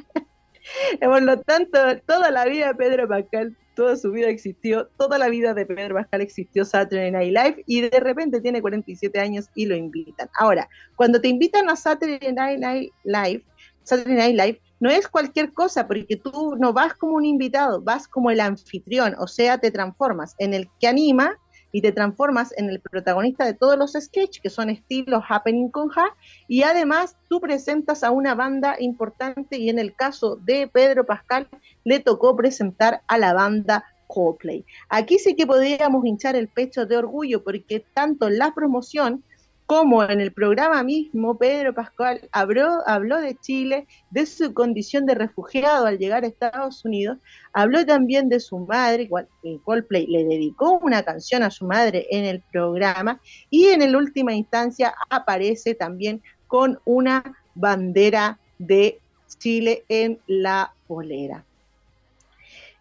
A: Por lo tanto, toda la vida de Pedro Pascal, toda su vida existió, toda la vida de Pedro Pascal existió Saturday Night Live y de repente tiene 47 años y lo invitan. Ahora, cuando te invitan a Saturday Night Live, Saturday Night Live no es cualquier cosa, porque tú no vas como un invitado, vas como el anfitrión, o sea, te transformas en el que anima y te transformas en el protagonista de todos los sketches, que son estilos Happening con Ja, y además tú presentas a una banda importante y en el caso de Pedro Pascal le tocó presentar a la banda Coldplay. Aquí sí que podríamos hinchar el pecho de orgullo porque tanto la promoción como en el programa mismo Pedro Pascual habló, de Chile, de su condición de refugiado al llegar a Estados Unidos, habló también de su madre, Coldplay le dedicó una canción a su madre en el programa y en el última instancia aparece también con una bandera de Chile en la polera.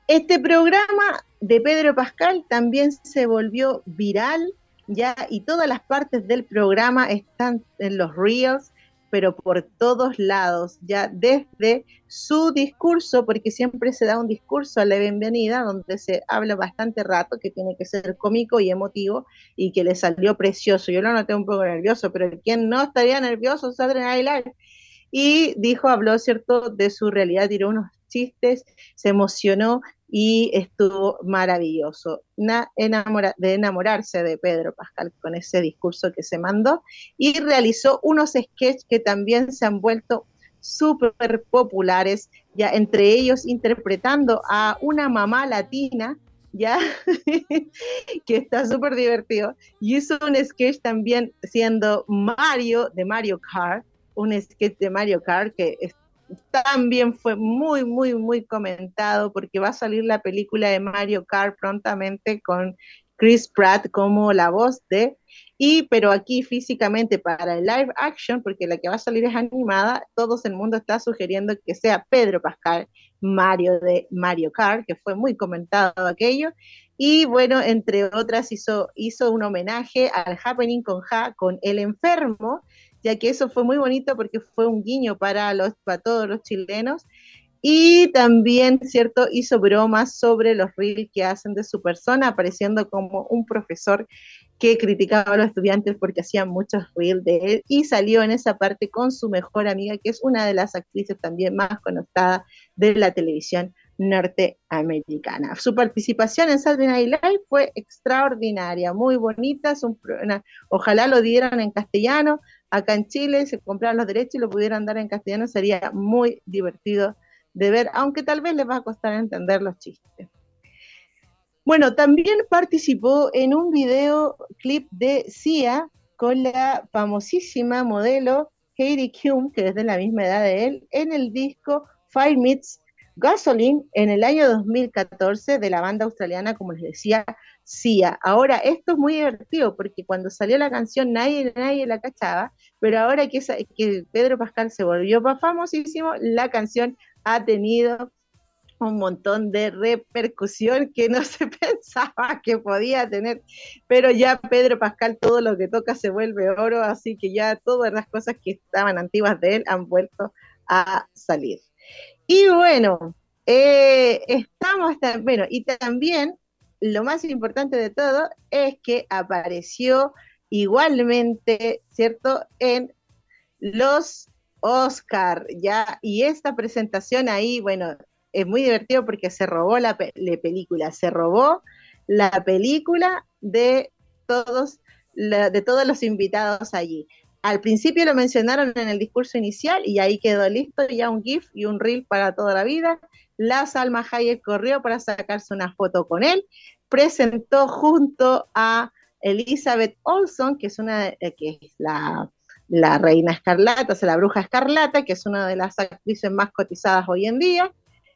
A: Este programa de Pedro Pascal también se volvió viral ya, y todas las partes del programa están en los reels, pero por todos lados, ya desde su discurso, porque siempre se da un discurso a la bienvenida, donde se habla bastante rato, que tiene que ser cómico y emotivo, y que le salió precioso. Yo lo noté un poco nervioso, pero quien no estaría nervioso, Saturday Night Live. Y dijo, habló, ¿cierto?, de su realidad, tiró unos chistes, se emocionó y estuvo maravilloso. de enamorarse de Pedro Pascal con ese discurso que se mandó y realizó unos sketches que también se han vuelto súper populares, ya entre ellos interpretando a una mamá latina, ya, que está súper divertido, y hizo un sketch también siendo Mario de Mario Kart, un sketch de Mario Kart que también fue muy, muy, muy comentado porque va a salir la película de Mario Kart prontamente con Chris Pratt como la voz de, y pero aquí físicamente para el live action, porque la que va a salir es animada, todo el mundo está sugiriendo que sea Pedro Pascal, Mario de Mario Kart, que fue muy comentado aquello, y bueno, entre otras hizo, hizo un homenaje al Happening con Ja, con El Enfermo, ya que eso fue muy bonito porque fue un guiño para, los, para todos los chilenos. Y también, ¿cierto? Hizo bromas sobre los reels que hacen de su persona, apareciendo como un profesor que criticaba a los estudiantes porque hacían muchos reels de él y salió en esa parte con su mejor amiga, que es una de las actrices también más conectadas de la televisión norteamericana. Su participación en Saturday Night Live fue extraordinaria, muy bonita, ojalá lo dieran en castellano, acá en Chile, se compraran los derechos y lo pudieran dar en castellano, sería muy divertido de ver, aunque tal vez les va a costar entender los chistes. Bueno, también participó en un video clip de Sia con la famosísima modelo Heidi Klum, que es de la misma edad de él, en el disco Five Meets Gasoline en el año 2014 de la banda australiana, como les decía, Sia. Ahora, esto es muy divertido porque cuando salió la canción nadie, nadie la cachaba, pero ahora que, que Pedro Pascal se volvió famosísimo, la canción ha tenido un montón de repercusión que no se pensaba que podía tener, pero ya Pedro Pascal todo lo que toca se vuelve oro, así que ya todas las cosas que estaban antiguas de él han vuelto a salir. Y bueno, eh, estamos, bueno, y también lo más importante de todo es que apareció igualmente, ¿cierto?, en los Oscar, ya, y esta presentación ahí, bueno, es muy divertido porque se robó la, película, se robó la película de todos, de todos los invitados allí. Al principio lo mencionaron en el discurso inicial y ahí quedó listo ya un GIF y un reel para toda la vida. La Salma Hayek corrió para sacarse una foto con él, presentó junto a Elizabeth Olson, que es una eh, que es la, la reina escarlata, o sea, la bruja escarlata, que es una de las actrices más cotizadas hoy en día,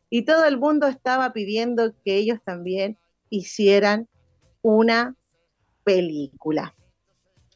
A: y todo el mundo estaba pidiendo que ellos también hicieran una película.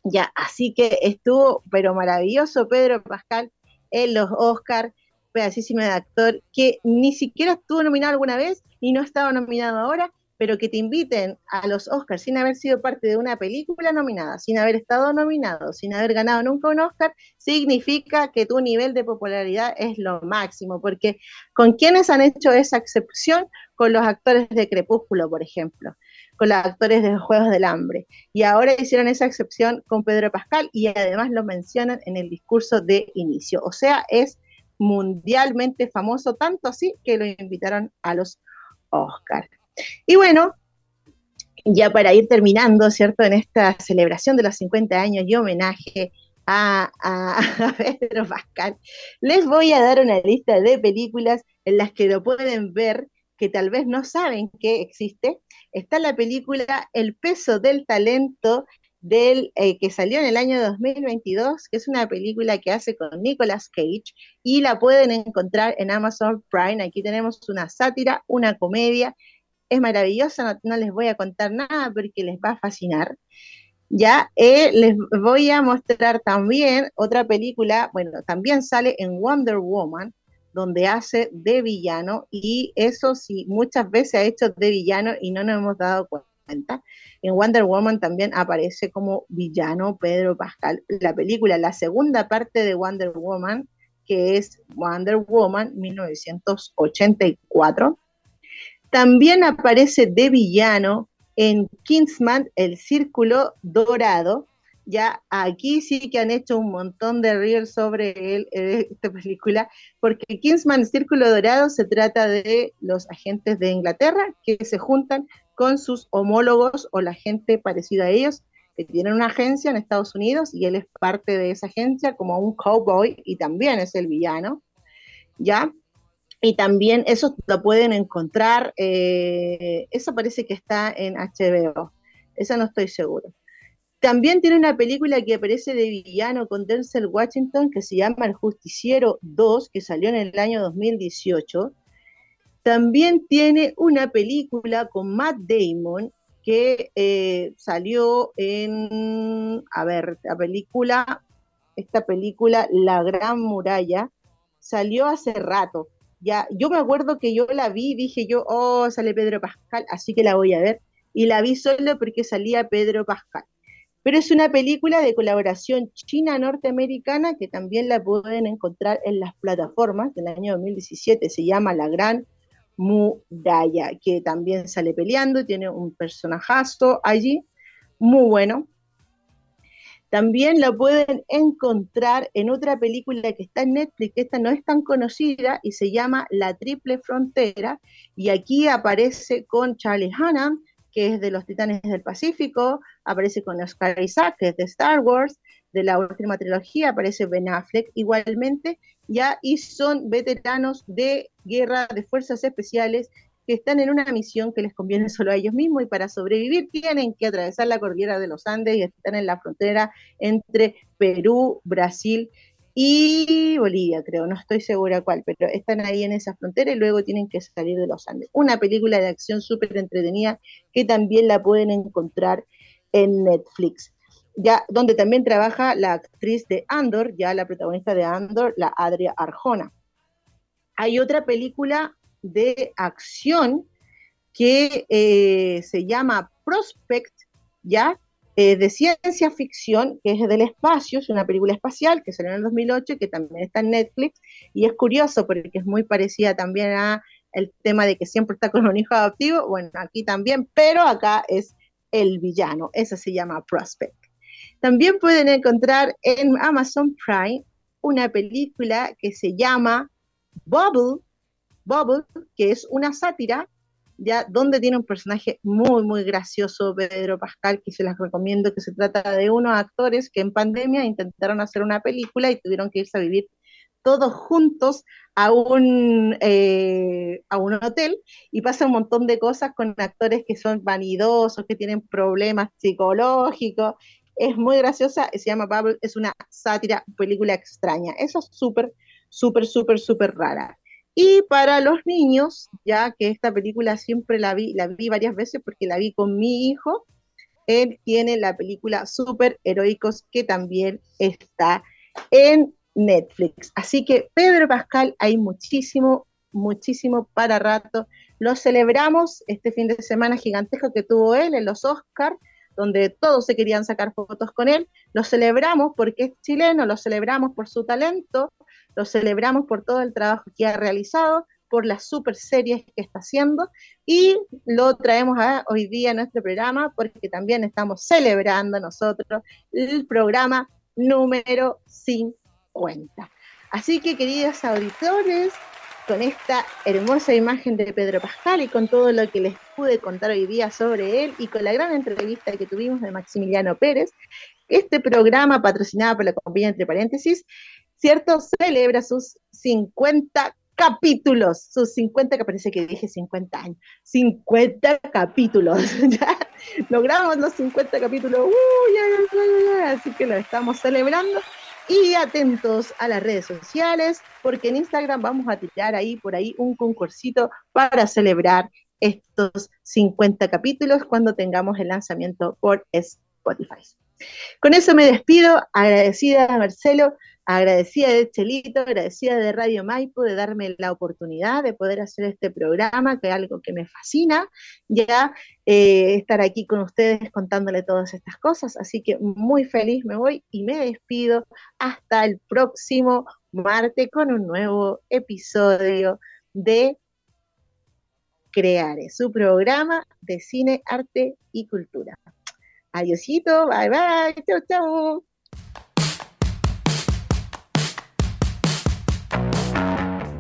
A: Ya, así que estuvo, pero maravilloso Pedro Pascal en los Oscars, pedacísimo de actor, que ni siquiera estuvo nominado alguna vez y no estaba nominado ahora, pero que te inviten a los Oscars sin haber sido parte de una película nominada, sin haber estado nominado, sin haber ganado nunca un Oscar, significa que tu nivel de popularidad es lo máximo, porque ¿con quiénes han hecho esa excepción? Con los actores de Crepúsculo, por ejemplo con los actores de los Juegos del Hambre. Y ahora hicieron esa excepción con Pedro Pascal y además lo mencionan en el discurso de inicio. O sea, es mundialmente famoso, tanto así que lo invitaron a los Oscars. Y bueno, ya para ir terminando, ¿cierto? En esta celebración de los 50 años y homenaje a, Pedro Pascal, les voy a dar una lista de películas en las que lo pueden ver que tal vez no saben que existe está la película El peso del talento del eh, que salió en el año 2022, que es una película que hace con Nicolas Cage y la pueden encontrar en Amazon Prime. Aquí tenemos una sátira, una comedia. Es maravillosa, no, les voy a contar nada porque les va a fascinar. Ya eh, les voy a mostrar también otra película, bueno, también sale en Wonder Woman, donde hace de villano y eso sí, muchas veces ha hecho de villano y no nos hemos dado cuenta. En Wonder Woman también aparece como villano Pedro Pascal. La película, la segunda parte de Wonder Woman, que es Wonder Woman 1984, también aparece de villano en Kingsman, El Círculo Dorado, ya aquí sí que han hecho un montón de reels sobre él, eh, esta película, porque Kingsman Círculo Dorado se trata de los agentes de Inglaterra que se juntan con sus homólogos o la gente parecida a ellos, que tienen una agencia en Estados Unidos y él es parte de esa agencia como un cowboy y también es el villano, ¿ya? Y también eso lo pueden encontrar, eh, eso parece que está en HBO, eso no estoy seguro. También tiene una película que aparece de villano con Denzel Washington que se llama El Justiciero 2, que salió en el año 2018. También tiene una película con Matt Damon que eh, salió en, a ver, la película, esta película, La Gran Muralla, salió hace rato. Ya, yo me acuerdo que yo la vi, dije yo, oh, sale Pedro Pascal, así que la voy a ver. Y la vi solo porque salía Pedro Pascal. Pero es una película de colaboración china-norteamericana que también la pueden encontrar en las plataformas del año 2017. Se llama La Gran Muralla, que también sale peleando, tiene un personajazo allí, muy bueno. También la pueden encontrar en otra película que está en Netflix, esta no es tan conocida y se llama La Triple Frontera. Y aquí aparece con Charlie Hunnam, que es de los Titanes del Pacífico, aparece con Oscar Isaac, que es de Star Wars, de la última trilogía, aparece Ben Affleck igualmente, ya, y son veteranos de guerra de fuerzas especiales que están en una misión que les conviene solo a ellos mismos y para sobrevivir tienen que atravesar la cordillera de los Andes y están en la frontera entre Perú, Brasil Bolivia, creo, no estoy segura cuál, pero están ahí en esa frontera y luego tienen que salir de los Andes. Una película de acción súper entretenida que también la pueden encontrar en Netflix, ya donde también trabaja la actriz de Andor, ya la protagonista de Andor, la Adria Arjona. Hay otra película de acción que eh, se llama Prospect, ya eh, de ciencia ficción, que es del espacio, es una película espacial que salió en el 2008, que también está en Netflix, y es curioso porque es muy parecida también a el tema de que siempre está con un hijo adoptivo, bueno, aquí también, pero acá es el villano, esa se llama Prospect. También pueden encontrar en Amazon Prime una película que se llama Bubble, Bubble, que es una sátira ya donde tiene un personaje muy, muy gracioso, Pedro Pascal, que se las recomiendo, que se trata de unos actores que en pandemia intentaron hacer una película y tuvieron que irse a vivir todos juntos a un, eh, a un hotel y pasa un montón de cosas con actores que son vanidosos, que tienen problemas psicológicos. Es muy graciosa, se llama Bubble, es una sátira, película extraña. Eso es súper, súper, súper, súper rara. Y para los niños, ya que esta película siempre la vi, la vi varias veces porque la vi con mi hijo, él tiene la película Super Heroicos que también está en Netflix. Así que Pedro Pascal, hay muchísimo, muchísimo para rato. Lo celebramos este fin de semana gigantesco que tuvo él en los Oscars, donde todos se querían sacar fotos con él. Lo celebramos porque es chileno, lo celebramos por su talento, lo celebramos por todo el trabajo que ha realizado, por las super series que está haciendo y lo traemos hoy día a nuestro programa porque también estamos celebrando nosotros el programa número 50. Así que queridos auditores, con esta hermosa imagen de Pedro Pascal y con todo lo que les pude contar hoy día sobre él y con la gran entrevista que tuvimos de Maximiliano Pérez, este programa patrocinado por la compañía Entre Paréntesis ¿cierto? Celebra sus 50 capítulos, sus 50, que parece que dije 50 años, 50 capítulos, ya logramos los 50 capítulos, así que lo estamos celebrando. Y atentos a las redes sociales, porque en Instagram vamos a tirar ahí por ahí un concursito para celebrar estos 50 capítulos cuando tengamos el lanzamiento por Spotify. Con eso me despido, agradecida a Marcelo agradecida de Chelito, agradecida de Radio Maipo de darme la oportunidad de poder hacer este programa, que es algo que me fascina, ya eh, estar aquí con ustedes contándole todas estas cosas. Así que muy feliz me voy y me despido hasta el próximo martes con un nuevo episodio de Creare, su programa de cine, arte y cultura. Adiósito, bye bye, chau chau.